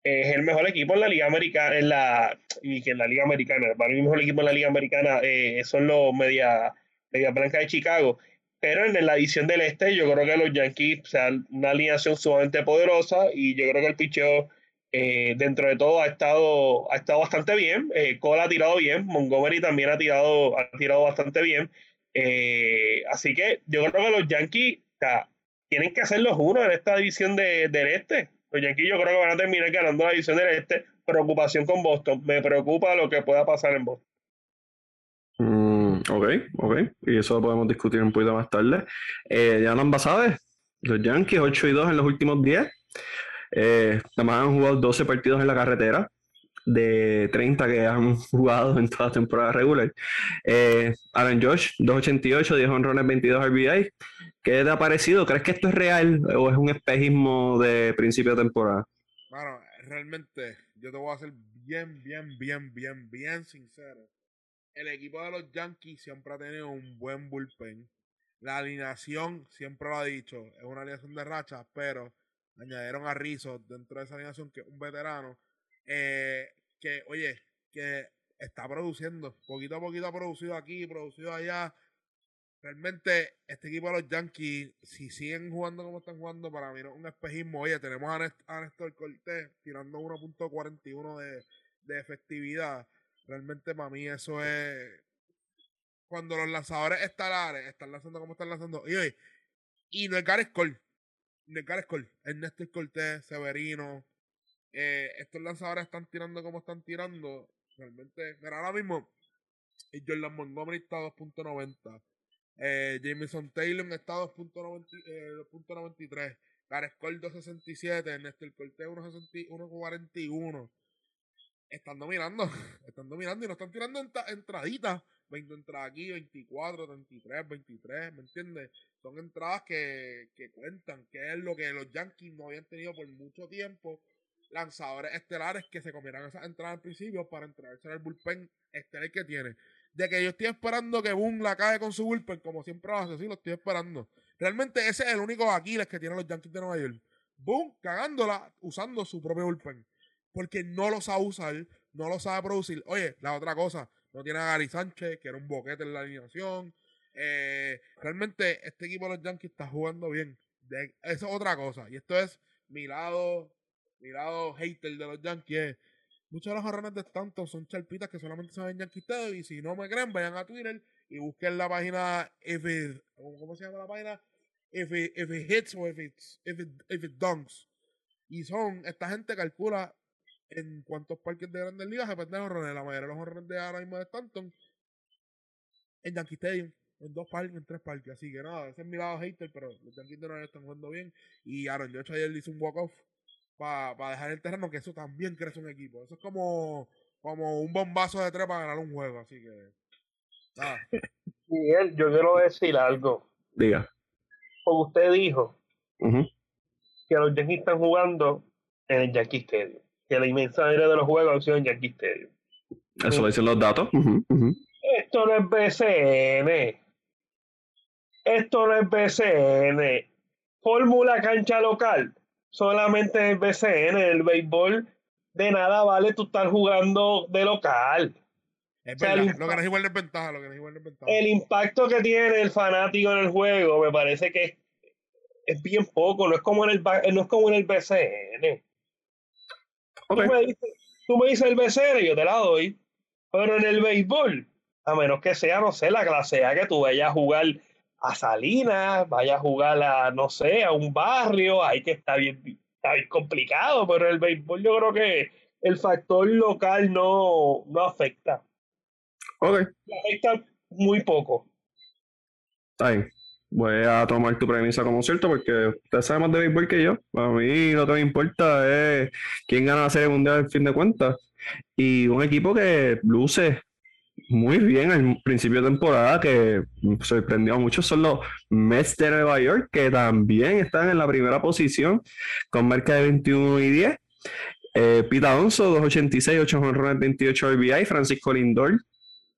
Speaker 3: es el mejor equipo en la Liga Americana, en la, y que en la Liga Americana, para mí el mejor equipo en la Liga Americana eh, son los Media, Media Blanca de Chicago. Pero en la edición del Este, yo creo que los Yankees, o una alineación sumamente poderosa y yo creo que el picheo eh, dentro de todo ha estado, ha estado bastante bien. Eh, Cole ha tirado bien, Montgomery también ha tirado, ha tirado bastante bien. Eh, así que yo creo que los Yankees tienen que hacer los uno en esta división de, del este. Los Yankees yo creo que van a terminar ganando la división del este. Preocupación con Boston. Me preocupa lo que pueda pasar en Boston.
Speaker 1: Mm, ok, ok. Y eso lo podemos discutir un poquito más tarde. ya no han pasado los Yankees 8 y 2 en los últimos 10. Eh, nada más han jugado 12 partidos en la carretera de 30 que han jugado en toda temporada regular. Eh, Aaron Josh, 2.88, 10 honrones, 22 RBI. ¿Qué te ha parecido? ¿Crees que esto es real o es un espejismo de principio de temporada?
Speaker 2: Bueno, realmente yo te voy a ser bien, bien, bien, bien, bien sincero. El equipo de los Yankees siempre ha tenido un buen bullpen. La alineación, siempre lo ha dicho, es una alineación de racha, pero añadieron a Rizzo dentro de esa animación, que es un veterano, eh, que, oye, que está produciendo, poquito a poquito ha producido aquí, producido allá. Realmente, este equipo de los Yankees, si siguen jugando como están jugando, para mí no es un espejismo. Oye, tenemos a, Néstor Cortés tirando 1.41 de, de efectividad. Realmente, para mí, eso es. Cuando los lanzadores estelares están lanzando como están lanzando. Y, oye, y no es Gareth Cole de Cole, Ernesto Cortés, Severino. Eh, estos lanzadores están tirando como están tirando. Realmente, pero ahora mismo, Jordan Montgomery está a 2.90. Eh, Jameson Taylor está a 2.93. Eh, Gareth Cole 2.67. Ernesto Cortés 1.41. Están dominando. Están dominando y no están tirando entraditas. 20 entradas aquí, 24, 33, 23, ¿me entiendes? Son entradas que, que cuentan, que es lo que los Yankees no habían tenido por mucho tiempo. Lanzadores estelares que se comieran esas entradas al principio para entrarse en el bullpen estelar que tiene. De que yo estoy esperando que Boom la cae con su bullpen, como siempre lo hace, sí, lo estoy esperando. Realmente ese es el único Aquiles que tienen los Yankees de Nueva York. Boom, cagándola, usando su propio bullpen. Porque no lo sabe usar, no lo sabe producir. Oye, la otra cosa, no tiene a Gary Sánchez, que era un boquete en la alineación. Eh, realmente este equipo de los Yankees está jugando bien. eso es otra cosa. Y esto es mi lado, mi lado hater de los Yankees. Muchos de los jarrones de Stanton son charpitas que solamente saben Yankee Y si no me creen, vayan a Twitter y busquen la página if ¿cómo se llama la página? If it hits o it, if it dunks. Y son, esta gente calcula en cuántos parques de grandes ligas se de horrones. La mayoría de los horrones de ahora mismo de Stanton en Yankee Stadium. En dos parques, en tres parques. Así que nada, ese es mi lado hater, pero los Yankees Nueva están jugando bien. Y Aaron George ayer hizo un walk-off para dejar el terreno, que eso también crece un equipo. Eso es como, como un bombazo de tres para ganar un juego. Así que. Nada.
Speaker 3: Miguel, yo quiero decir algo.
Speaker 1: Diga.
Speaker 3: Como usted dijo, que los Yankees están jugando en el Yankee Stadium. Que la inmensa mayoría de los juegos han sido en Yankee Stadium.
Speaker 1: Eso lo dicen los datos.
Speaker 3: Esto no es BCN. Esto no es BCN. Fórmula cancha local. Solamente en el BCN, en el béisbol, de nada vale tú estar jugando de local.
Speaker 2: Es
Speaker 3: O sea,
Speaker 2: verdad,
Speaker 3: el
Speaker 2: lo que es igual de ventaja, lo que es igual de ventaja.
Speaker 3: El impacto que tiene el fanático en el juego me parece que es, es bien poco. No es como en el, no es como en el BCN.
Speaker 1: Ok.
Speaker 3: Tú, me dices, tú me dices el BCN, yo te la doy. Pero en el béisbol, a menos que sea, no sé, la clase A, que tú vayas a jugar a Salinas, vayas a jugar a, no sé, a un barrio, ahí que está bien, está bien complicado, pero el béisbol yo creo que el factor local no, no afecta.
Speaker 1: Ok,
Speaker 3: Afecta muy poco.
Speaker 1: está bien. Voy a tomar tu premisa como cierto porque usted sabe más de béisbol que yo. A mí lo que me importa es quién gana la Serie Mundial al fin de cuentas. Y un equipo que luce muy bien al principio de temporada, que sorprendió a muchos, son los Mets de Nueva York, que también están en la primera posición con marca de 21 y 10. Eh, Pete Alonso, 286, 8 honrones, 28 RBI. Francisco Lindor,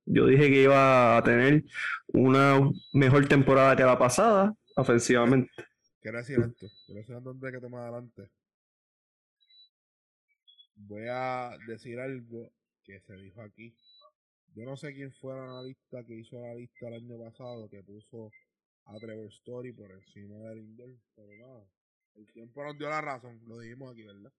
Speaker 1: yo dije que iba a tener una mejor temporada que la pasada, ofensivamente.
Speaker 2: Decir esto antes de que te me adelante. Voy a decir algo que se dijo aquí. Yo no sé quién fue el analista que hizo la lista el año pasado que puso a Trevor Story por encima de Lindor, pero nada. El tiempo nos dio la razón, lo dijimos aquí, ¿verdad?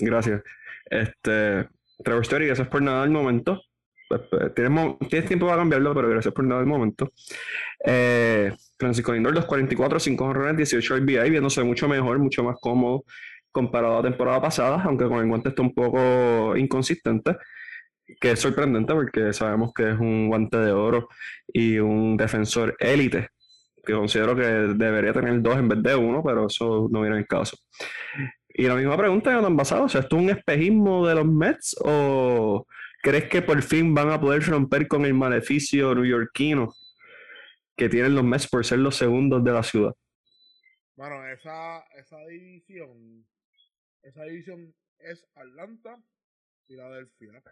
Speaker 1: Gracias. Este, Trevor Story, gracias por nada al momento. Pues, pues, Tienes, mo- tienes tiempo para cambiarlo, pero gracias por nada al momento. Eh, Francisco Lindor, 244, 5 honrones, 18 RBI, viéndose mucho mejor, mucho más cómodo comparado a la temporada pasada, aunque con el guante está un poco inconsistente, que es sorprendente porque sabemos que es un guante de oro y un defensor élite, que considero que debería tener dos en vez de uno, pero eso no viene en el caso. Y la misma pregunta, Jonathan Basado, o sea, ¿esto es un espejismo de los Mets o crees que por fin van a poder romper con el maleficio neoyorquino que tienen los Mets por ser los segundos de la ciudad?
Speaker 2: Bueno, esa, esa división, esa división es Atlanta, Filadelfia,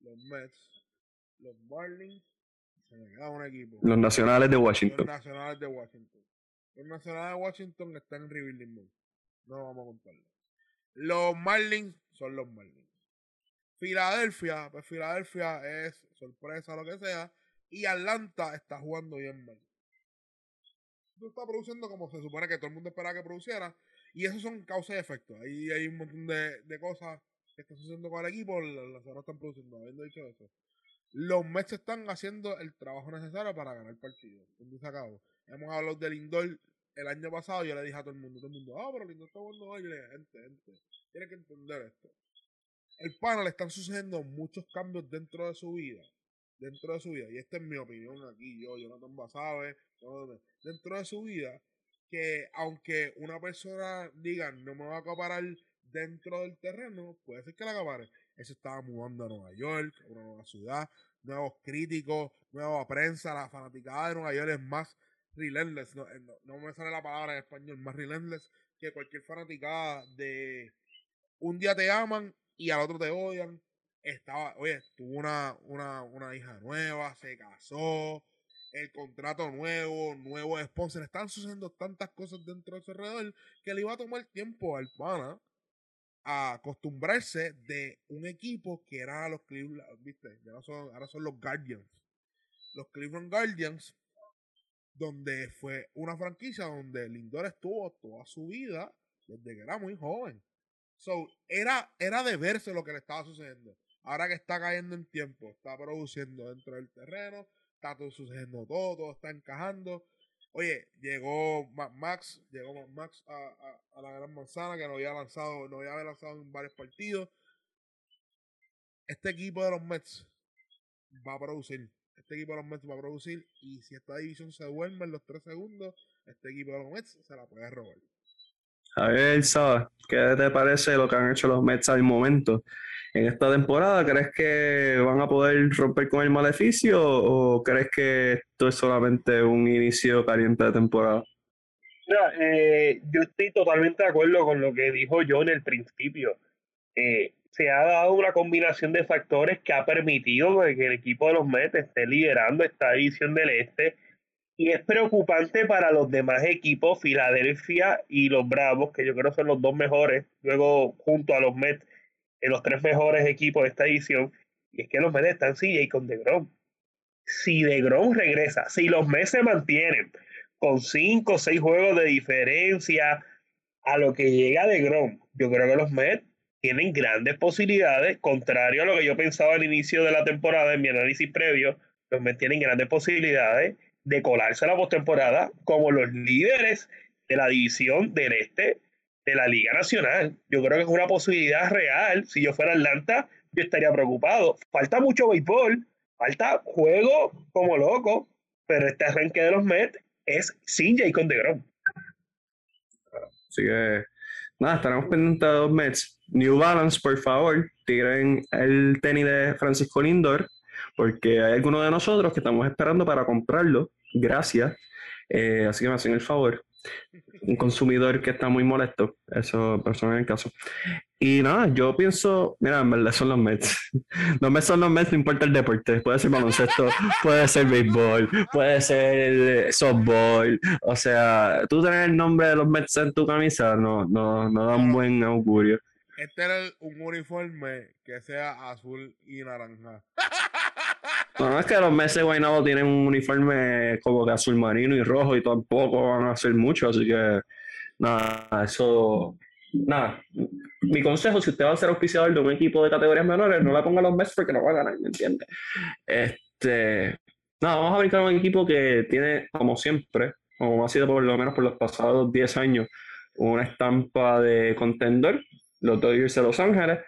Speaker 2: los Mets, los Marlins, se me queda un equipo.
Speaker 1: Los nacionales de
Speaker 2: Los
Speaker 1: Washington.
Speaker 2: Nacionales de Washington. Los Nacionales de Washington están en Rebuilding Mode. No vamos a contarlo. Los Marlins son los Marlins. Filadelfia, pues Filadelfia es sorpresa, lo que sea. Y Atlanta está jugando bien mal. No está produciendo como se supone que todo el mundo esperaba que produciera. Y eso son causa y efecto. Ahí hay un montón de, de cosas que están sucediendo con el equipo. Las lanzaderas están produciendo. Habiendo dicho eso, los Mets están haciendo el trabajo necesario para ganar el partido. Se acabó. Hemos hablado de Lindor el año pasado. Yo le dije a todo el mundo: todo el mundo, ah, pero Lindor está jugando hoy. Gente, gente, tiene que entender esto. El pana le están sucediendo muchos cambios dentro de su vida. Dentro de su vida. Y esta es mi opinión aquí. Yo, Jonathan Basabe, todo- dentro de su vida. Que aunque una persona diga no me va a acaparar dentro del terreno, puede ser que la acapare. Él se estaba mudando a Nueva York, a una nueva ciudad, nuevos críticos, nueva prensa, la fanaticada de Nueva York es más relentless, no, eh, no, no me sale la palabra en español, más relentless que cualquier fanaticada de un día te aman y al otro te odian. Estaba, oye, tuvo una, una, una hija nueva, se casó, el contrato nuevo, nuevo sponsor, están sucediendo tantas cosas dentro de su alrededor que le iba a tomar tiempo al pana a acostumbrarse de un equipo que era los Cleveland, ¿viste? No son, ahora son los Guardians. Los Cleveland Guardians, donde fue una franquicia donde Lindor estuvo toda su vida desde que era muy joven. So, era, era de verse lo que le estaba sucediendo. Ahora que está cayendo en tiempo, está produciendo dentro del terreno, está todo sucediendo todo, todo está encajando. Oye, llegó Ma- Max, llegó Ma- Max a, a- a la Gran Manzana, que no había lanzado, no había lanzado en varios partidos. Este equipo de los Mets va a producir. Este equipo de los Mets va a producir. Y si esta división se duerme en los tres segundos, este equipo de los Mets se la puede robar.
Speaker 1: A ver, Saba, ¿qué te parece lo que han hecho los Mets al momento? En esta temporada, ¿crees que van a poder romper con el maleficio o crees que esto es solamente un inicio caliente de temporada?
Speaker 3: Mira, eh, yo estoy totalmente de acuerdo con lo que dijo John en el principio. Eh, se ha dado una combinación de factores que ha permitido que el equipo de los Mets esté liderando esta división del Este y es preocupante para los demás equipos, Filadelfia y los Bravos, que yo creo son los dos mejores, luego junto a los Mets, en los tres mejores equipos de esta edición, y es que los Mets están CJ con DeGrom. Si DeGrom regresa, si los Mets se mantienen con cinco o seis juegos de diferencia a lo que llega DeGrom, yo creo que los Mets tienen grandes posibilidades, contrario a lo que yo pensaba al inicio de la temporada en mi análisis previo, los Mets tienen grandes posibilidades de colarse a la postemporada como los líderes de la división del este de la Liga Nacional. Yo creo que es una posibilidad real. Si yo fuera Atlanta, yo estaría preocupado. Falta mucho béisbol, falta juego como loco, pero este arranque de los Mets es sin Jacob DeGrom.
Speaker 1: Así que, nada, estaremos pendientes de los Mets. New Balance, por favor, tiren el tenis de Francisco Lindor, porque hay algunos de nosotros que estamos esperando para comprarlo gracias. Eh, así que me hacen el favor. Un consumidor que está muy molesto, eso persona en el caso. Y nada, yo pienso, mira, en verdad son los Mets. Los Mets son los Mets, no importa el deporte. Puede ser baloncesto, puede ser béisbol, puede ser softball. O sea, tú tener el nombre de los Mets en tu camisa no, no, no da un buen augurio.
Speaker 2: Este era un uniforme que sea azul y naranja.
Speaker 1: No, no es que los meses Guaynabo tienen un uniforme como de azul marino y rojo y tampoco van a hacer mucho, así que nada, eso. Nada, mi consejo, si usted va a ser auspiciador de un equipo de categorías menores, no la ponga los meses porque no va a ganar, ¿me entiende? Este, nada, vamos a brincar a un equipo que tiene, como siempre, como ha sido por lo menos por los pasados 10 años, una estampa de contender, los Dodgers de Los Ángeles,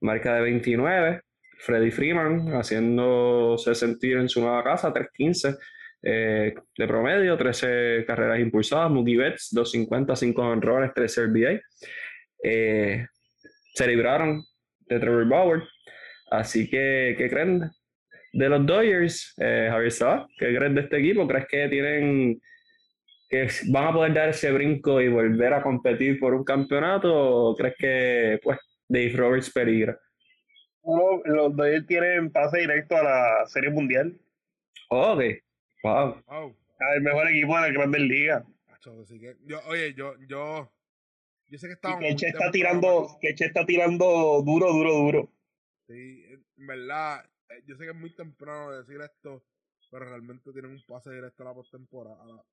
Speaker 1: marca de 29, Freddy Freeman haciéndose sentir en su nueva casa, 315 eh, de promedio, 13 carreras impulsadas, Mookie Betts, 250, 5 honrones, 13 RBA. Se libraron de Trevor Bauer. Así que, ¿qué creen de los Dodgers? Eh, Javier Saba, ¿qué creen de este equipo? ¿Crees que tienen que van a poder dar ese brinco y volver a competir por un campeonato? ¿O crees que pues Dave Roberts peligra?
Speaker 3: Los Dodgers tienen pase directo a la Serie Mundial.
Speaker 1: ok, wow.
Speaker 2: Wow.
Speaker 3: El mejor equipo de la Grandes Ligas.
Speaker 2: Yo, oye, yo, yo, yo sé que estaba.
Speaker 3: Que Che está tirando, que Che está tirando duro, duro, duro.
Speaker 2: Sí, en verdad, eh, yo sé que es muy temprano decir esto, pero realmente tienen un pase directo a la postemporada, a la,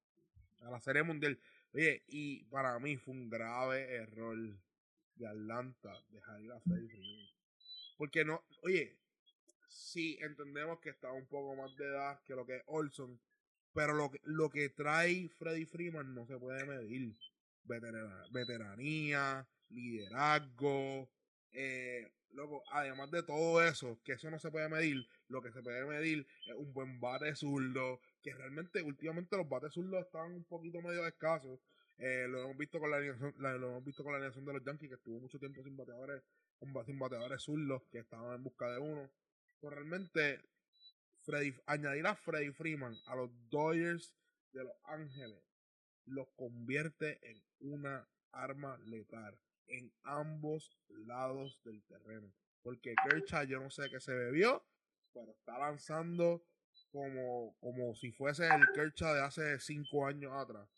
Speaker 2: a la Serie Mundial. Oye, y para mí fue un grave error de Atlanta dejar ir a porque no, oye, sí entendemos que está un poco más de edad que lo que es Olson, pero lo que, lo que trae Freddy Freeman no se puede medir. veteranía, liderazgo, eh, luego, además de todo eso, que eso no se puede medir, lo que se puede medir es un buen bate zurdo, que realmente últimamente los bates zurdos están un poquito medio escasos. Eh, lo hemos visto con la lo hemos visto con la alineación de los Yankees, que estuvo mucho tiempo sin bateadores sin bateadores zurdos que estaban en busca de uno. Pero realmente, añadir a Freddy Freeman a los Dodgers de Los Ángeles los convierte en una arma letal en ambos lados del terreno. Porque Kershaw yo no sé qué se bebió, pero está lanzando como, como si fuese el Kershaw de hace cinco años atrás.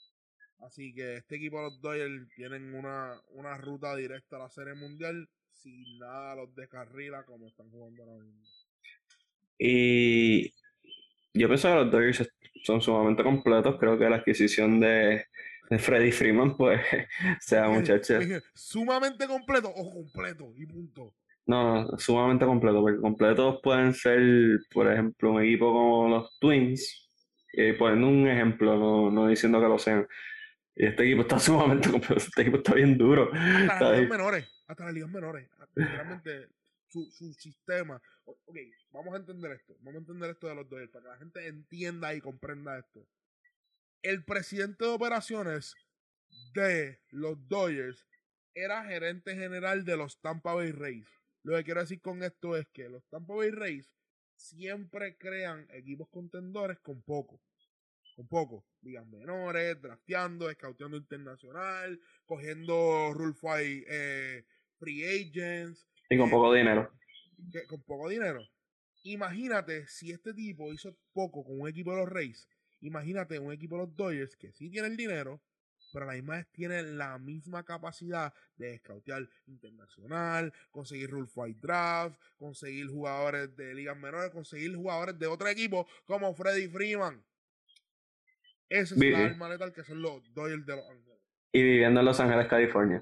Speaker 2: Así que este equipo de los Dodgers tienen una, una ruta directa a la Serie Mundial sin nada los descarrila como están jugando ahora mismo.
Speaker 1: Y yo pienso que los Dodgers son sumamente completos. Creo que la adquisición de, de Freddy Freeman, pues, sea muchacho.
Speaker 2: Sumamente completo o completo y punto.
Speaker 1: No, sumamente completo, porque completos pueden ser, por ejemplo, un equipo como los Twins, eh, poniendo un ejemplo, no, no diciendo que lo sean. Y este equipo está sumamente completo, este equipo está bien duro.
Speaker 2: Hasta las menores, hasta las ligas menores. Realmente su, su sistema. Ok, vamos a entender esto. Vamos a entender esto de los Dodgers para que la gente entienda y comprenda esto. El presidente de operaciones de los Dodgers era gerente general de los Tampa Bay Rays. Lo que quiero decir con esto es que los Tampa Bay Rays siempre crean equipos contendores con poco. con poco, ligas menores, drafteando, scouteando internacional, cogiendo Rule 5 eh, free agents.
Speaker 1: Y con
Speaker 2: eh,
Speaker 1: poco dinero.
Speaker 2: que- con poco dinero. Imagínate si este tipo hizo poco con un equipo de los Rays. Imagínate un equipo de los Dodgers que sí tiene el dinero, pero a la misma vez tiene la misma capacidad de scoutear internacional, conseguir Rule 5 Draft, conseguir jugadores de ligas menores, conseguir jugadores de otro equipo como Freddy Freeman. Esa es
Speaker 1: Vi-
Speaker 2: la arma letal que son los Dodgers de Los Ángeles.
Speaker 1: Y viviendo en Los Ángeles, California.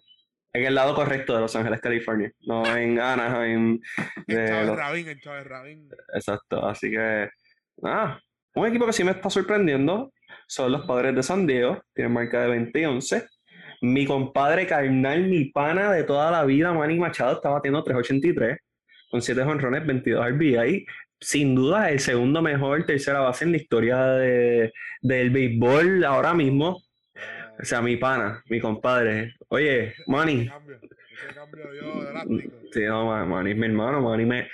Speaker 1: En el lado correcto de Los Ángeles, California. No en Anaheim.
Speaker 2: En Chávez
Speaker 1: los-
Speaker 2: Rabín, en Chávez Rabín.
Speaker 1: Exacto, así que nada, un equipo que sí me está sorprendiendo son los padres de San Diego, tienen marca de 20 y 11. Mi compadre carnal, mi pana de toda la vida, Manny Machado, está batiendo 383 con 7 jonrones, 22 RBI. Sin duda, el segundo mejor tercera base en la historia de- del béisbol ahora mismo. O sea, mi pana, mi compadre. Oye, Manny,
Speaker 2: Ese cambio.
Speaker 1: Sí, no, Ma- Manny es mi hermano, Manny me,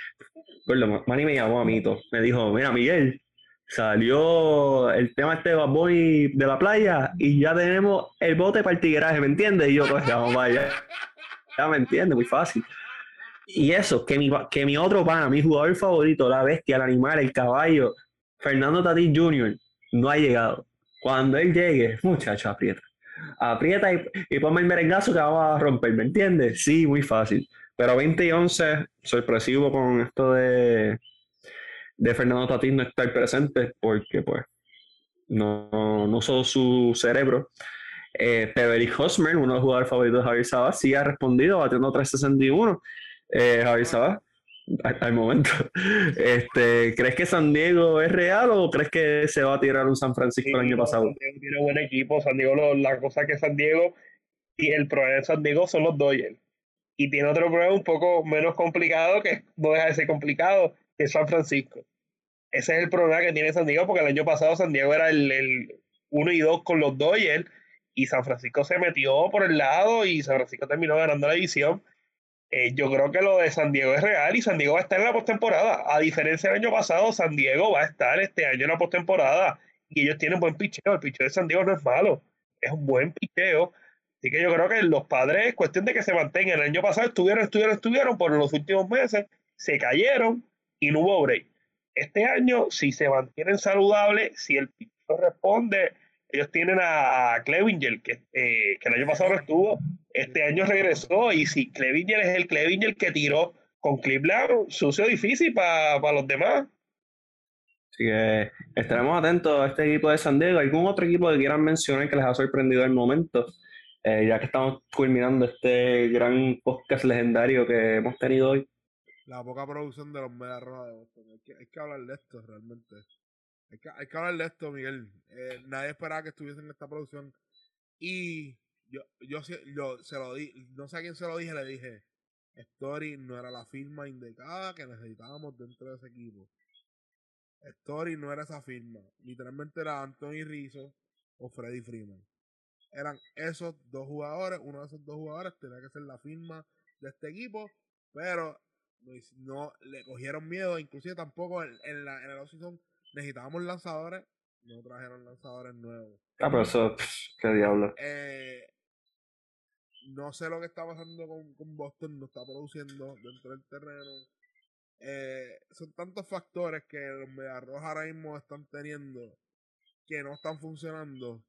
Speaker 1: Ma- Manny me llamó a Mito, me dijo, mira Miguel, salió el tema este de Bad Bunny de la playa y ya tenemos el bote para el tigueraje, ¿me entiendes? Y yo, pues, ya, vamos allá. Ya me entiendes, muy fácil. Y eso, que mi, que mi otro pana, mi jugador favorito, la bestia, el animal, el caballo, Fernando Tatis Jr., no ha llegado. Cuando él llegue, muchacho, aprieta. Aprieta y, y ponme el merengazo que vamos a romper, ¿me entiendes? Sí, muy fácil. Pero 20 y 11, sorpresivo con esto de, de Fernando Tatis no estar presente, porque pues no, no usó su cerebro. Eh, Hosmer, uno de los jugadores favoritos de Javier Sabas, sí ha respondido batiendo 361. Eh, Javier Sabas, al, momento. Este, ¿Crees que San Diego es real o crees que se va a tirar un San Francisco el año pasado?
Speaker 3: San Diego tiene buen equipo. San Diego, lo- la cosa que San Diego y el problema de San Diego son los Dodgers. Y tiene otro problema un poco menos complicado, que no deja de ser complicado, que es San Francisco. Ese es el problema que tiene San Diego, porque el año pasado San Diego era el, el 1 y 2 con los Dodgers, y San Francisco se metió por el lado y San Francisco terminó ganando la división. Eh, yo creo que lo de San Diego es real y San Diego va a estar en la postemporada. A diferencia del año pasado, San Diego va a estar este año en la postemporada y ellos tienen buen picheo. El picheo de San Diego no es malo, es un buen picheo. Así que yo creo que los padres es cuestión de que se mantengan. El año pasado estuvieron, estuvieron, estuvieron, por los últimos meses se cayeron y no hubo break. Este año, si se mantienen saludables, si el picheo responde, ellos tienen a, Clevinger, que, eh, que el año pasado no estuvo, este año regresó y si Clevinger es el Clevinger que tiró con Cleveland, sucio difícil para los demás.
Speaker 1: Así que estaremos atentos a este equipo de San Diego. ¿Algún otro equipo que quieran mencionar que les ha sorprendido el momento? Eh, ya que estamos culminando este gran podcast legendario que hemos tenido hoy.
Speaker 2: La poca producción de los Medias Rojas de Boston. Hay que, hay que hablar de esto realmente. Hay que, hay que hablar de esto, Miguel. Eh, nadie esperaba que estuviesen en esta producción. Y yo, yo, yo se lo di, no sé a quién se lo dije, le dije, Story no era la firma indicada que necesitábamos dentro de ese equipo. Story no era esa firma. Literalmente era Anthony Rizzo o Freddy Freeman. Eran esos dos jugadores, uno de esos dos jugadores tenía que ser la firma de este equipo, pero no, le cogieron miedo, inclusive tampoco en, en la en el offseason necesitábamos lanzadores, no trajeron lanzadores nuevos.
Speaker 1: Ah, pero eso, pff, qué diablo.
Speaker 2: Eh, no sé lo que está pasando con, con Boston, no está produciendo dentro del terreno. Eh, son tantos factores que los Mediarrojas ahora mismo están teniendo que no están funcionando.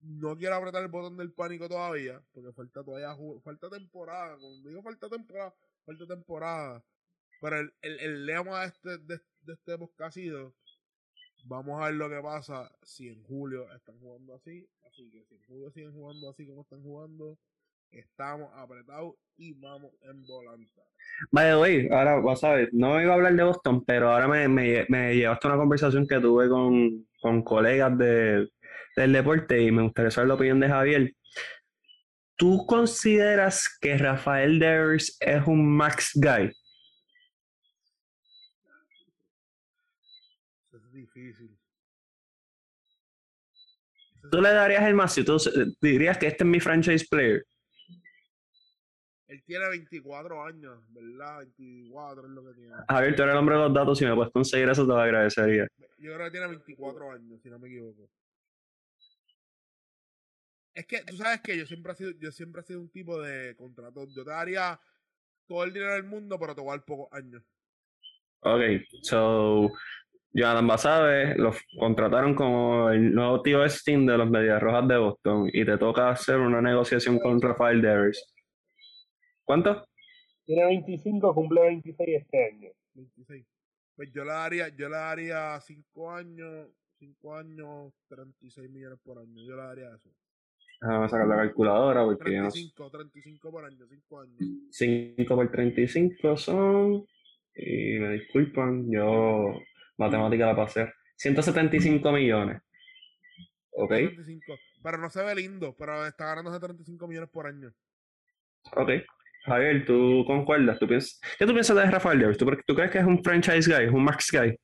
Speaker 2: No quiero apretar el botón del pánico todavía, porque falta todavía falta temporada. Cuando digo falta temporada, falta temporada. Pero el, el, el lema de este, de, de este podcast ha sido Vamos a ver lo que pasa si en julio están jugando así. Así que si en julio siguen jugando así como están jugando, estamos apretados y vamos en volanta.
Speaker 1: By the way, ahora vas a ver, no iba a hablar de Boston, pero ahora me, me, me llevaste a una conversación que tuve con, con colegas de, del deporte y me gustaría saber la opinión de Javier. ¿Tú consideras que Rafael Devers es un max guy?
Speaker 2: Eso es difícil.
Speaker 1: ¿Tú le darías el? Si tú dirías que este es mi franchise player.
Speaker 2: Él tiene 24 años, ¿verdad? 24 es lo que tiene.
Speaker 1: Javier, tú eres el hombre de los datos. Si me puedes conseguir eso, te lo agradecería.
Speaker 2: Yo creo que tiene 24 años, si no me equivoco. Es que tú sabes que yo siempre he sido, yo siempre he sido un tipo de contrato. Yo te daría todo el dinero del mundo, pero te voy a dar pocos años.
Speaker 1: Ok, so Jonathan Basabe los contrataron como el nuevo tío Steam de los Medias Rojas de Boston y te toca hacer una negociación con Rafael Devers. ¿Cuánto?
Speaker 3: Tiene 25, cumple 26 este año.
Speaker 2: 26. Pues yo le daría, yo le daría 5 años, 5 años, 36 millones por año. Yo le daría eso.
Speaker 1: Déjame sacar la calculadora porque
Speaker 2: 35, no... 35 por año, 5 años.
Speaker 1: 5 por 35 son. Y me disculpan, yo matemática la pasé. 175 millones. ¿Ok?
Speaker 2: 175. Pero no se ve lindo, pero está ganando 35 millones por año.
Speaker 1: Ok. Javier, ¿tú concuerdas? ¿Tú piensas... ¿Qué tú piensas de Rafael Devers? ¿Tú, ¿Tú crees que es un franchise guy, un max guy?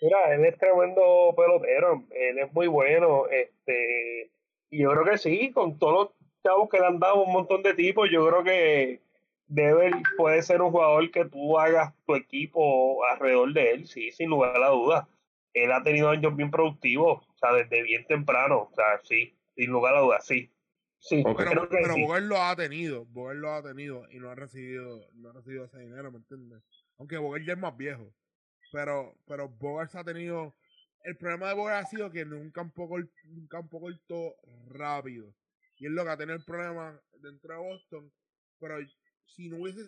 Speaker 3: Mira, él es tremendo pelotero, él es muy bueno, este, y yo creo que sí, con todos los chavos que le han dado un montón de tipos, yo creo que Dever puede ser un jugador que tú hagas tu equipo alrededor de él, sí, sin lugar a la duda. Él ha tenido años bien productivos, o sea, desde bien temprano, o sea, sí, sin lugar a la duda, sí. Sí,
Speaker 2: pero, pero Boger lo ha tenido, Boger lo ha tenido y no ha recibido, no ha recibido ese dinero, ¿me entiendes? Aunque Boger ya es más viejo. Pero, pero Boger ha tenido. El problema de Boger ha sido que nunca un campo, un campo corto rápido. Y es lo que ha tenido el problema dentro de Boston. Pero si no hubiese.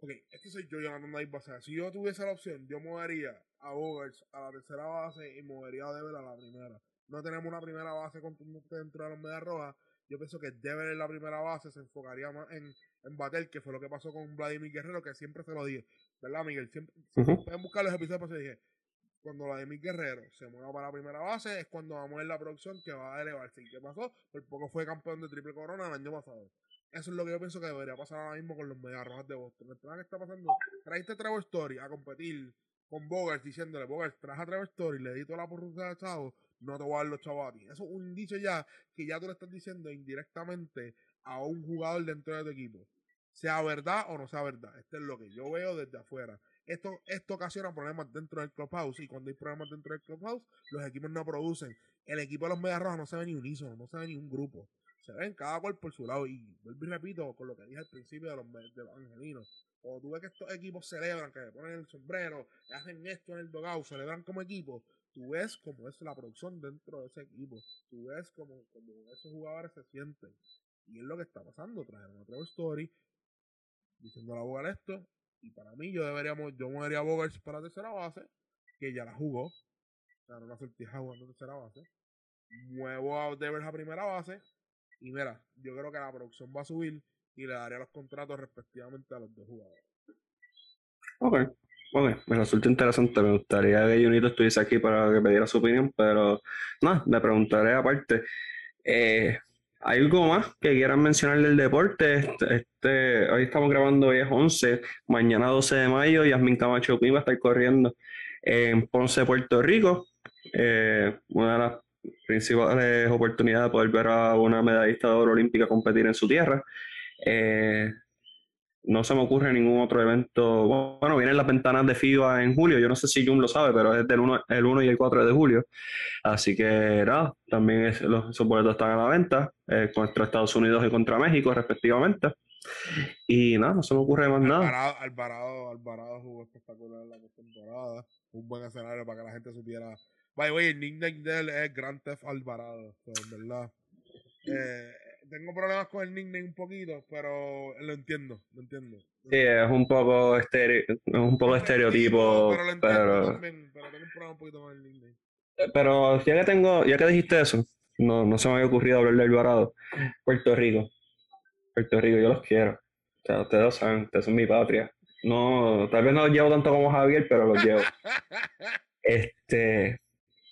Speaker 2: Ok, este soy yo llamando a base. Si yo tuviese la opción, yo movería a Bogers a la tercera base y movería a Dever a la primera. No tenemos una primera base contundente dentro de los Medias Rojas. Yo pienso que Dever en la primera base se enfocaría más en, en bater, que fue lo que pasó con Vladimir Guerrero, que siempre se lo dije. ¿Verdad, Miguel? Siempre, Pueden buscar los episodios, pues dije, cuando Vladimir Guerrero se mueva para la primera base, es cuando vamos a ver la producción que va a elevarse. ¿Y qué pasó? Por poco fue campeón de triple corona el año pasado. Eso es lo que yo pienso que debería pasar ahora mismo con los Medias Rojas de Boston. El plan que está pasando, traiste a Trevor Story a competir con Bogart diciéndole, Bogart, traje a Trevor Story, le di toda la porra de chavo, no te voy a dar los chavos a ti. Eso es un indicio ya que ya tú le estás diciendo indirectamente a un jugador dentro de tu equipo. Sea verdad o no sea verdad. Esto es lo que yo veo desde afuera. Esto, esto ocasiona problemas dentro del clubhouse y cuando hay problemas dentro del clubhouse, los equipos no producen. El equipo de los Medias Rojas no se ve ni unísono, no se ve ni un grupo se ven cada cual por su lado. Y vuelvo y repito con lo que dije al principio de los, de los angelinos. Cuando tú ves que estos equipos celebran, que le ponen el sombrero, hacen esto en el dogout, celebran como equipo, tú ves cómo es la producción dentro de ese equipo. Tú ves cómo, esos jugadores se sienten. Y es lo que está pasando. Trajeron a Trevor Story diciendo a Bogart esto. Y para mí, yo deberíamos, yo movería a para tercera base, que ya la jugó. Ganó una sortija jugando tercera base. Muevo a Devers a primera base y mira, yo creo que la producción va a subir y le daría los contratos respectivamente a los dos jugadores.
Speaker 1: Ok, ok, me resulta interesante. Me gustaría que Junito estuviese aquí para que me diera su opinión, pero no, le preguntaré aparte. Eh, ¿Hay algo más que quieran mencionar del deporte? Este, este hoy estamos grabando, hoy es 11, mañana 12 de mayo, Yasmin Camacho Pim va a estar corriendo en Ponce, Puerto Rico. Eh, una de las principales oportunidades de poder ver a una medallista de oro olímpica competir en su tierra. Eh, no se me ocurre ningún otro evento. Bueno, vienen las ventanas de FIBA en julio. Yo no sé si Jun lo sabe, pero es del 1, el 1 y el 4 de julio. Así que nada, también los, esos boletos están a la venta eh, contra Estados Unidos y contra México, respectivamente. Y nada, no se me ocurre más nada.
Speaker 2: Alvarado, Alvarado jugó espectacular en la temporada. Un buen escenario para que la gente supiera the way, el nickname de él es Grand Theft Alvarado, verdad. Eh, tengo problemas con el nickname un poquito, pero lo entiendo, lo entiendo.
Speaker 1: Sí, es un poco, estereo, un poco estereotipo, pero, lo entiendo pero...
Speaker 2: También, pero tengo un problema un poquito con el nickname.
Speaker 1: Pero ya que tengo, ya que dijiste eso, no, no se me había ocurrido hablar de Alvarado. Puerto Rico. Puerto Rico, yo los quiero. O sea, ustedes lo saben, ustedes son mi patria. No, tal vez no los llevo tanto como Javier, pero los llevo. Este,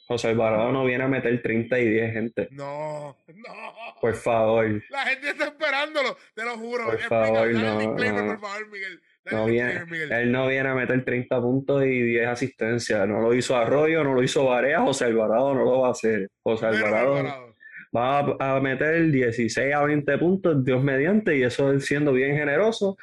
Speaker 1: José Alvarado no viene a meter 30 y 10, gente.
Speaker 2: No, no.
Speaker 1: Por favor.
Speaker 2: La gente está esperándolo, te lo juro.
Speaker 1: Por favor, no. por favor, Miguel. No viene, él no viene a meter 30 puntos y 10 asistencias. No lo hizo Arroyo, no lo hizo Varea. José Alvarado no lo va a hacer. José Alvarado, va a, meter 16 a 20 puntos, Dios mediante, y eso es siendo bien generoso.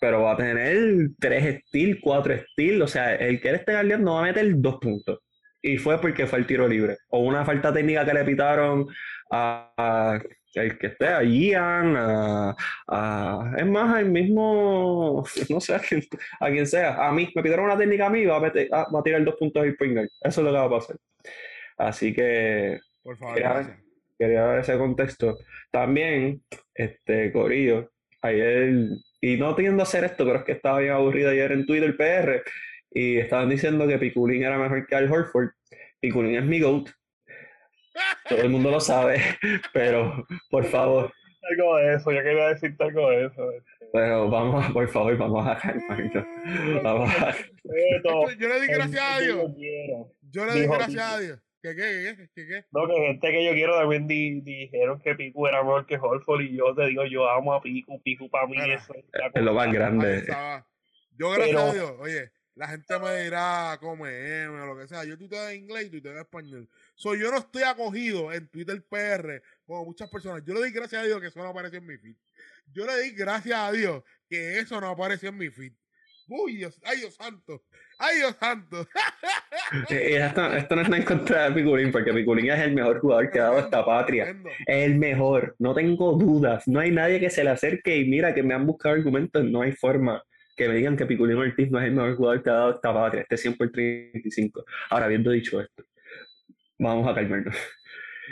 Speaker 1: Pero va a tener 3 steals, 4 steals. O sea, el que él esté guardiando va a meter 2 puntos y fue porque fue el tiro libre. O una falta técnica que le pitaron a, a el que esté, a Ian, a, a- es más, al mismo, no sé, a quien, a quien sea. A mí, me pidieron una técnica a mí, va a, meter- ah, va a tirar dos puntos point guard. Eso es lo que va a pasar. Así que
Speaker 2: Por favor,
Speaker 1: Quería- quería dar ese contexto. También, este, Corillo, ayer, y no tiendo a hacer esto, pero es que estaba bien aburrido ayer en Twitter PR, y estaban diciendo que Piculín era mejor que Al Horford. Piculín es mi GOAT, todo el mundo lo sabe, pero por favor,
Speaker 3: Algo de eso, yo quería decirte algo de eso.
Speaker 1: pero vamos, a- por favor, vamos a calmarnos. Vamos a-
Speaker 2: Yo le di gracias a Dios.
Speaker 3: yo
Speaker 2: le di gracias a Dios. ¿Qué, qué, qué, qué, qué?
Speaker 3: No, que gente que yo quiero también di- dijeron que Piku era mejor que Holford y yo te digo, yo amo a Piku, Piku para mí
Speaker 2: Mira,
Speaker 3: eso es
Speaker 1: es lo más grande.
Speaker 2: Yo, gracias
Speaker 3: Pero-
Speaker 2: a Dios, oye, la gente me dirá come M o lo que sea. Yo tuiteo en inglés y tuiteo en español. So, yo no estoy acogido en Twitter PR como muchas personas. Yo le di gracias a Dios que eso no apareció en mi feed. Yo le di gracias a Dios que eso no apareció en mi feed. Uy, Dios, ay Dios santo, ay Dios santo.
Speaker 1: Eh, eh, esto, esto no es nada en contra de Piculín, porque Piculín es el mejor jugador que ha dado esta patria. El mejor, no tengo dudas. No hay nadie que se le acerque y mira que me han buscado argumentos, no hay forma que me digan que Piculín Ortiz no es el mejor jugador que ha dado esta patria, este 100 por 35. Ahora, habiendo dicho esto, vamos a calmarnos.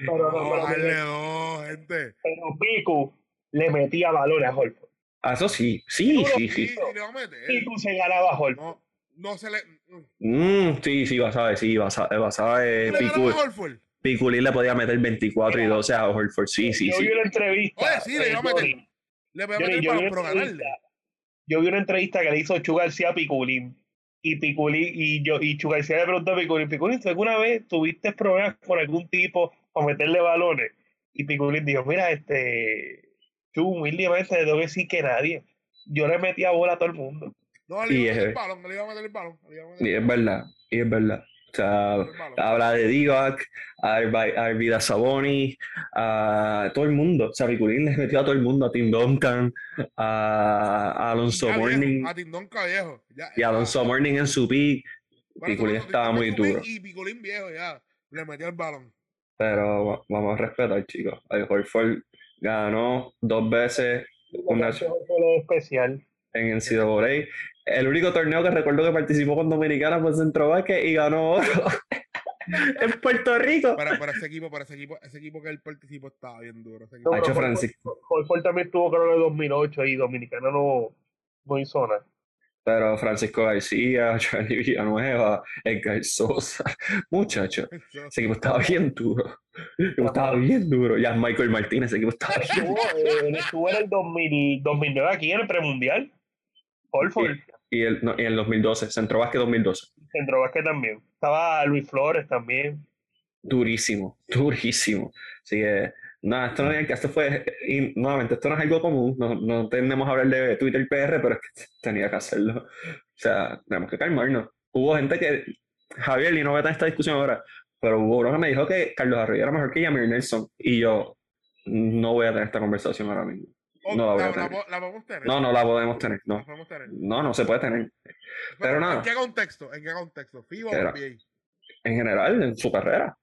Speaker 3: Pero no,
Speaker 2: No,
Speaker 3: pero-
Speaker 2: dos, gente.
Speaker 3: Pero Piku le metía balones a Holford.
Speaker 1: Ah, eso sí, sí, sí, sí.
Speaker 2: Sí, le va a meter.
Speaker 3: Piku se ganaba a Holford.
Speaker 2: No, no se le.
Speaker 1: Mm, sí, sí, Basabe, sí, Basabe, Basabe,
Speaker 2: ¿Le
Speaker 1: Picu-
Speaker 2: ganó a Horford?
Speaker 1: Piculín le podía meter 24 y 12 a Horford, sí, sí,
Speaker 3: yo
Speaker 1: sí.
Speaker 3: vi una entrevista.
Speaker 2: Oye, sí, le iba a meter. Le voy a meter
Speaker 3: yo
Speaker 2: para
Speaker 3: una
Speaker 2: pero ganarle.
Speaker 3: Yo vi una entrevista que le hizo Chu García a Piculín. Y Piculín, y yo, y Chu García le preguntó a Piculín, Piculín, ¿tú alguna vez tuviste problemas con algún tipo para meterle balones? Y Piculín dijo, mira, este, Chu, humildemente le tengo que decir que nadie. Yo le metía bola a todo el mundo.
Speaker 2: No, le iba a meter el balón, le iba a meter el balón.
Speaker 1: Y es verdad, y es verdad. O sea,
Speaker 2: el balón.
Speaker 1: habla de Divac, a Arvi- a Arvida Saboni, a todo el mundo. O sea, Piculín le metió a todo el mundo, a Tim Duncan, a, a Alonso
Speaker 2: Ya viejo,
Speaker 1: Morning
Speaker 2: A Tindón viejo. Ya,
Speaker 1: y a Alonso Morning en su pick. Piculín estaba muy duro.
Speaker 2: Y Piculín viejo ya. Le metió el balón.
Speaker 1: Pero va- vamos a respetar, chicos. Al Horford ganó dos veces una
Speaker 3: fue lo especial.
Speaker 1: en el NCAA. El único torneo que recuerdo que participó con Dominicana fue Centro Vázquez y ganó oro en Puerto Rico.
Speaker 2: Para, para ese equipo, para ese equipo, ese equipo que él participó estaba bien duro. Ese equipo.
Speaker 1: Hecho Francisco.
Speaker 3: Holford también tuvo creo que 2008 y Dominicana no, no hizo nada.
Speaker 1: Pero Francisco García, Charlie Villanueva, Edgar Sosa, muchachos, ese equipo estaba bien duro. Ese equipo estaba bien duro. Ya Michael Martínez, ese equipo estaba bien
Speaker 3: Estuvo, eh, él estuvo en el 2000, 2009 aquí en el premundial. Holford,
Speaker 1: Y el, no, y el 2012, Centro Vázquez 2012.
Speaker 3: centro básquet también. Estaba Luis Flores también.
Speaker 1: Durísimo, durísimo. Así que, nada, esto no es, esto fue, y nuevamente, esto no es algo común, no, no tendemos a hablar de Twitter PR, pero es que tenía que hacerlo. O sea, tenemos que calmarnos. Hubo gente que, Javier, y no voy a tener esta discusión ahora, pero hubo uno que me dijo que Carlos Arroyo era mejor que Yamir Nelson, y yo no voy a tener esta conversación ahora mismo. No la voy a
Speaker 2: la,
Speaker 1: tener.
Speaker 2: po- la podemos tener.
Speaker 1: No, no la podemos tener,
Speaker 2: La
Speaker 1: no.
Speaker 2: podemos tener.
Speaker 1: No, no se puede tener. pero nada.
Speaker 2: ¿En qué contexto? ¿En qué contexto? ¿FIBA o. NBA?
Speaker 1: En general, en su carrera.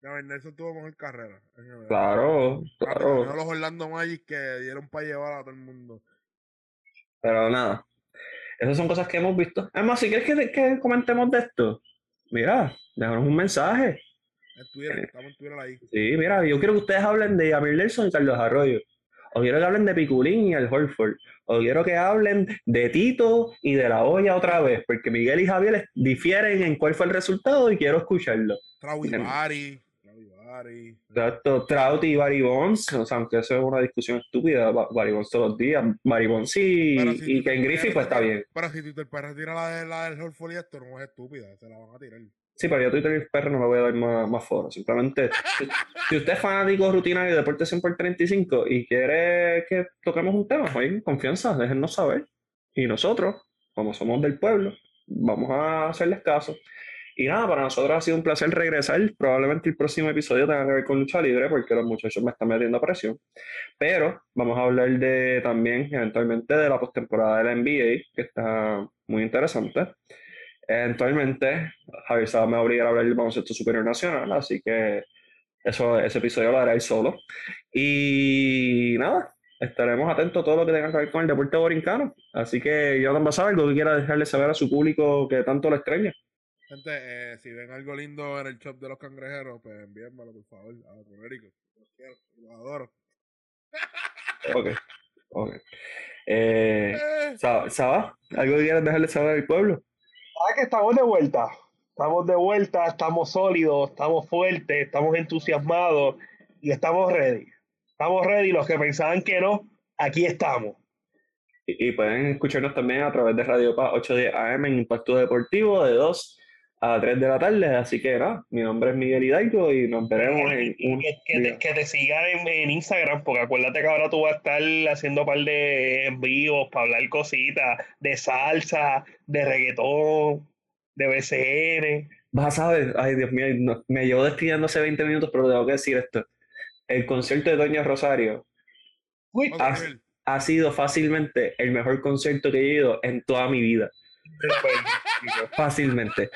Speaker 2: Ven, Nelson tuvo mejor carrera.
Speaker 1: Claro,
Speaker 2: Ah, pero
Speaker 1: claro.
Speaker 2: no los Orlando Magic que dieron para llevar a todo el mundo.
Speaker 1: Pero nada, esas son cosas que hemos visto. Además, si quieres que, que comentemos de esto, mira, déjanos un mensaje.
Speaker 2: En Twitter, estamos en Twitter ahí.
Speaker 1: Sí, mira, yo quiero que ustedes hablen de Yamir Nelson y Carlos Arroyo. O quiero que hablen de Piculín y el Horford. O quiero que hablen de Tito y de la olla otra vez, porque Miguel y Javier difieren en cuál fue el resultado y quiero escucharlo.
Speaker 2: Traui
Speaker 1: Bien.
Speaker 2: Bari. Traui Bari.
Speaker 1: Exacto, Trout y Barry Bonds, o sea, aunque eso es una discusión estúpida, Ba- Barry Bonds todos los días, Barry Bonds sí,
Speaker 2: Pero si
Speaker 1: y Ken Griffey pues está bien.
Speaker 2: Pero si Twitter para tirar la, de, la del Horford y esto, no es estúpida, se la van a tirar.
Speaker 1: Sí, pero yo Twitter y Perro no le voy a dar más, más foro. Simplemente, si, usted es fanático rutinario de Deporte 100 por 35 y quiere que toquemos un tema, oye, confianza, déjennos saber. Y nosotros, como somos del pueblo, vamos a hacerles caso. Y nada, para nosotros ha sido un placer regresar. Probablemente el próximo episodio tenga que ver con lucha libre, porque los muchachos me están metiendo presión. Pero vamos a hablar de también, eventualmente, de la postemporada de la NBA, que está muy interesante. Eventualmente, Javier Saba me va a obligar a hablar del baloncesto superior nacional, así que eso, ese episodio lo hará él solo. Y nada, estaremos atentos a todo lo que tenga que ver con el deporte borincano. Así que, Jonathan Basar, algo que quiera dejarle saber a su público que tanto lo extraña.
Speaker 2: Gente, eh, si ven algo lindo en el shop de los cangrejeros, pues envíenmelo, por favor, a Roderico. Los quiero, los adoro.
Speaker 1: Ok, ok. Eh, Saba, ¿algo que quieras dejarle saber al pueblo?
Speaker 3: Ah, que estamos de vuelta. Estamos de vuelta, estamos sólidos, estamos fuertes, estamos entusiasmados y estamos ready. Estamos ready. Los que pensaban que no, aquí estamos.
Speaker 1: Y, pueden escucharnos también a través de Radio Paz 810 AM en Impacto Deportivo de 2 a 3 de la tarde. Así que nada, mi nombre es Miguel Hidalgo y nos veremos en un
Speaker 3: que, que te,
Speaker 1: video.
Speaker 3: que te sigan en, en Instagram, porque acuérdate que ahora tú vas a estar haciendo un par de envíos para hablar cositas de salsa, de reggaetón, de BCN.
Speaker 1: Vas a saber, ay Dios mío, no- me llevo despidiendo hace 20 minutos, pero tengo que decir esto. El concierto de Doña Rosario
Speaker 3: Uy,
Speaker 1: ha sido fácilmente el mejor concierto que he ido en toda mi vida. Fácilmente,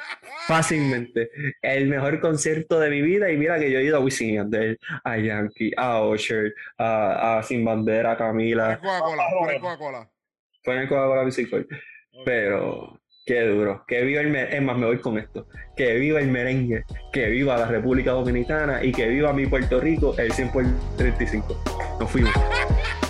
Speaker 1: fácilmente. El mejor concierto de mi vida. Y mira que yo he ido a Wisin Yandel, a Yankee, a Usher, a, a Sin Bandera, a Camila.
Speaker 2: Coca-Cola, pon Coca-Cola.
Speaker 1: Fue en el Coca-Cola. Pero qué duro. Que viva el merengue. Es más, me voy con esto. Que viva el merengue. Que viva la República Dominicana. Y que viva mi Puerto Rico el 100 por 35. Nos fuimos.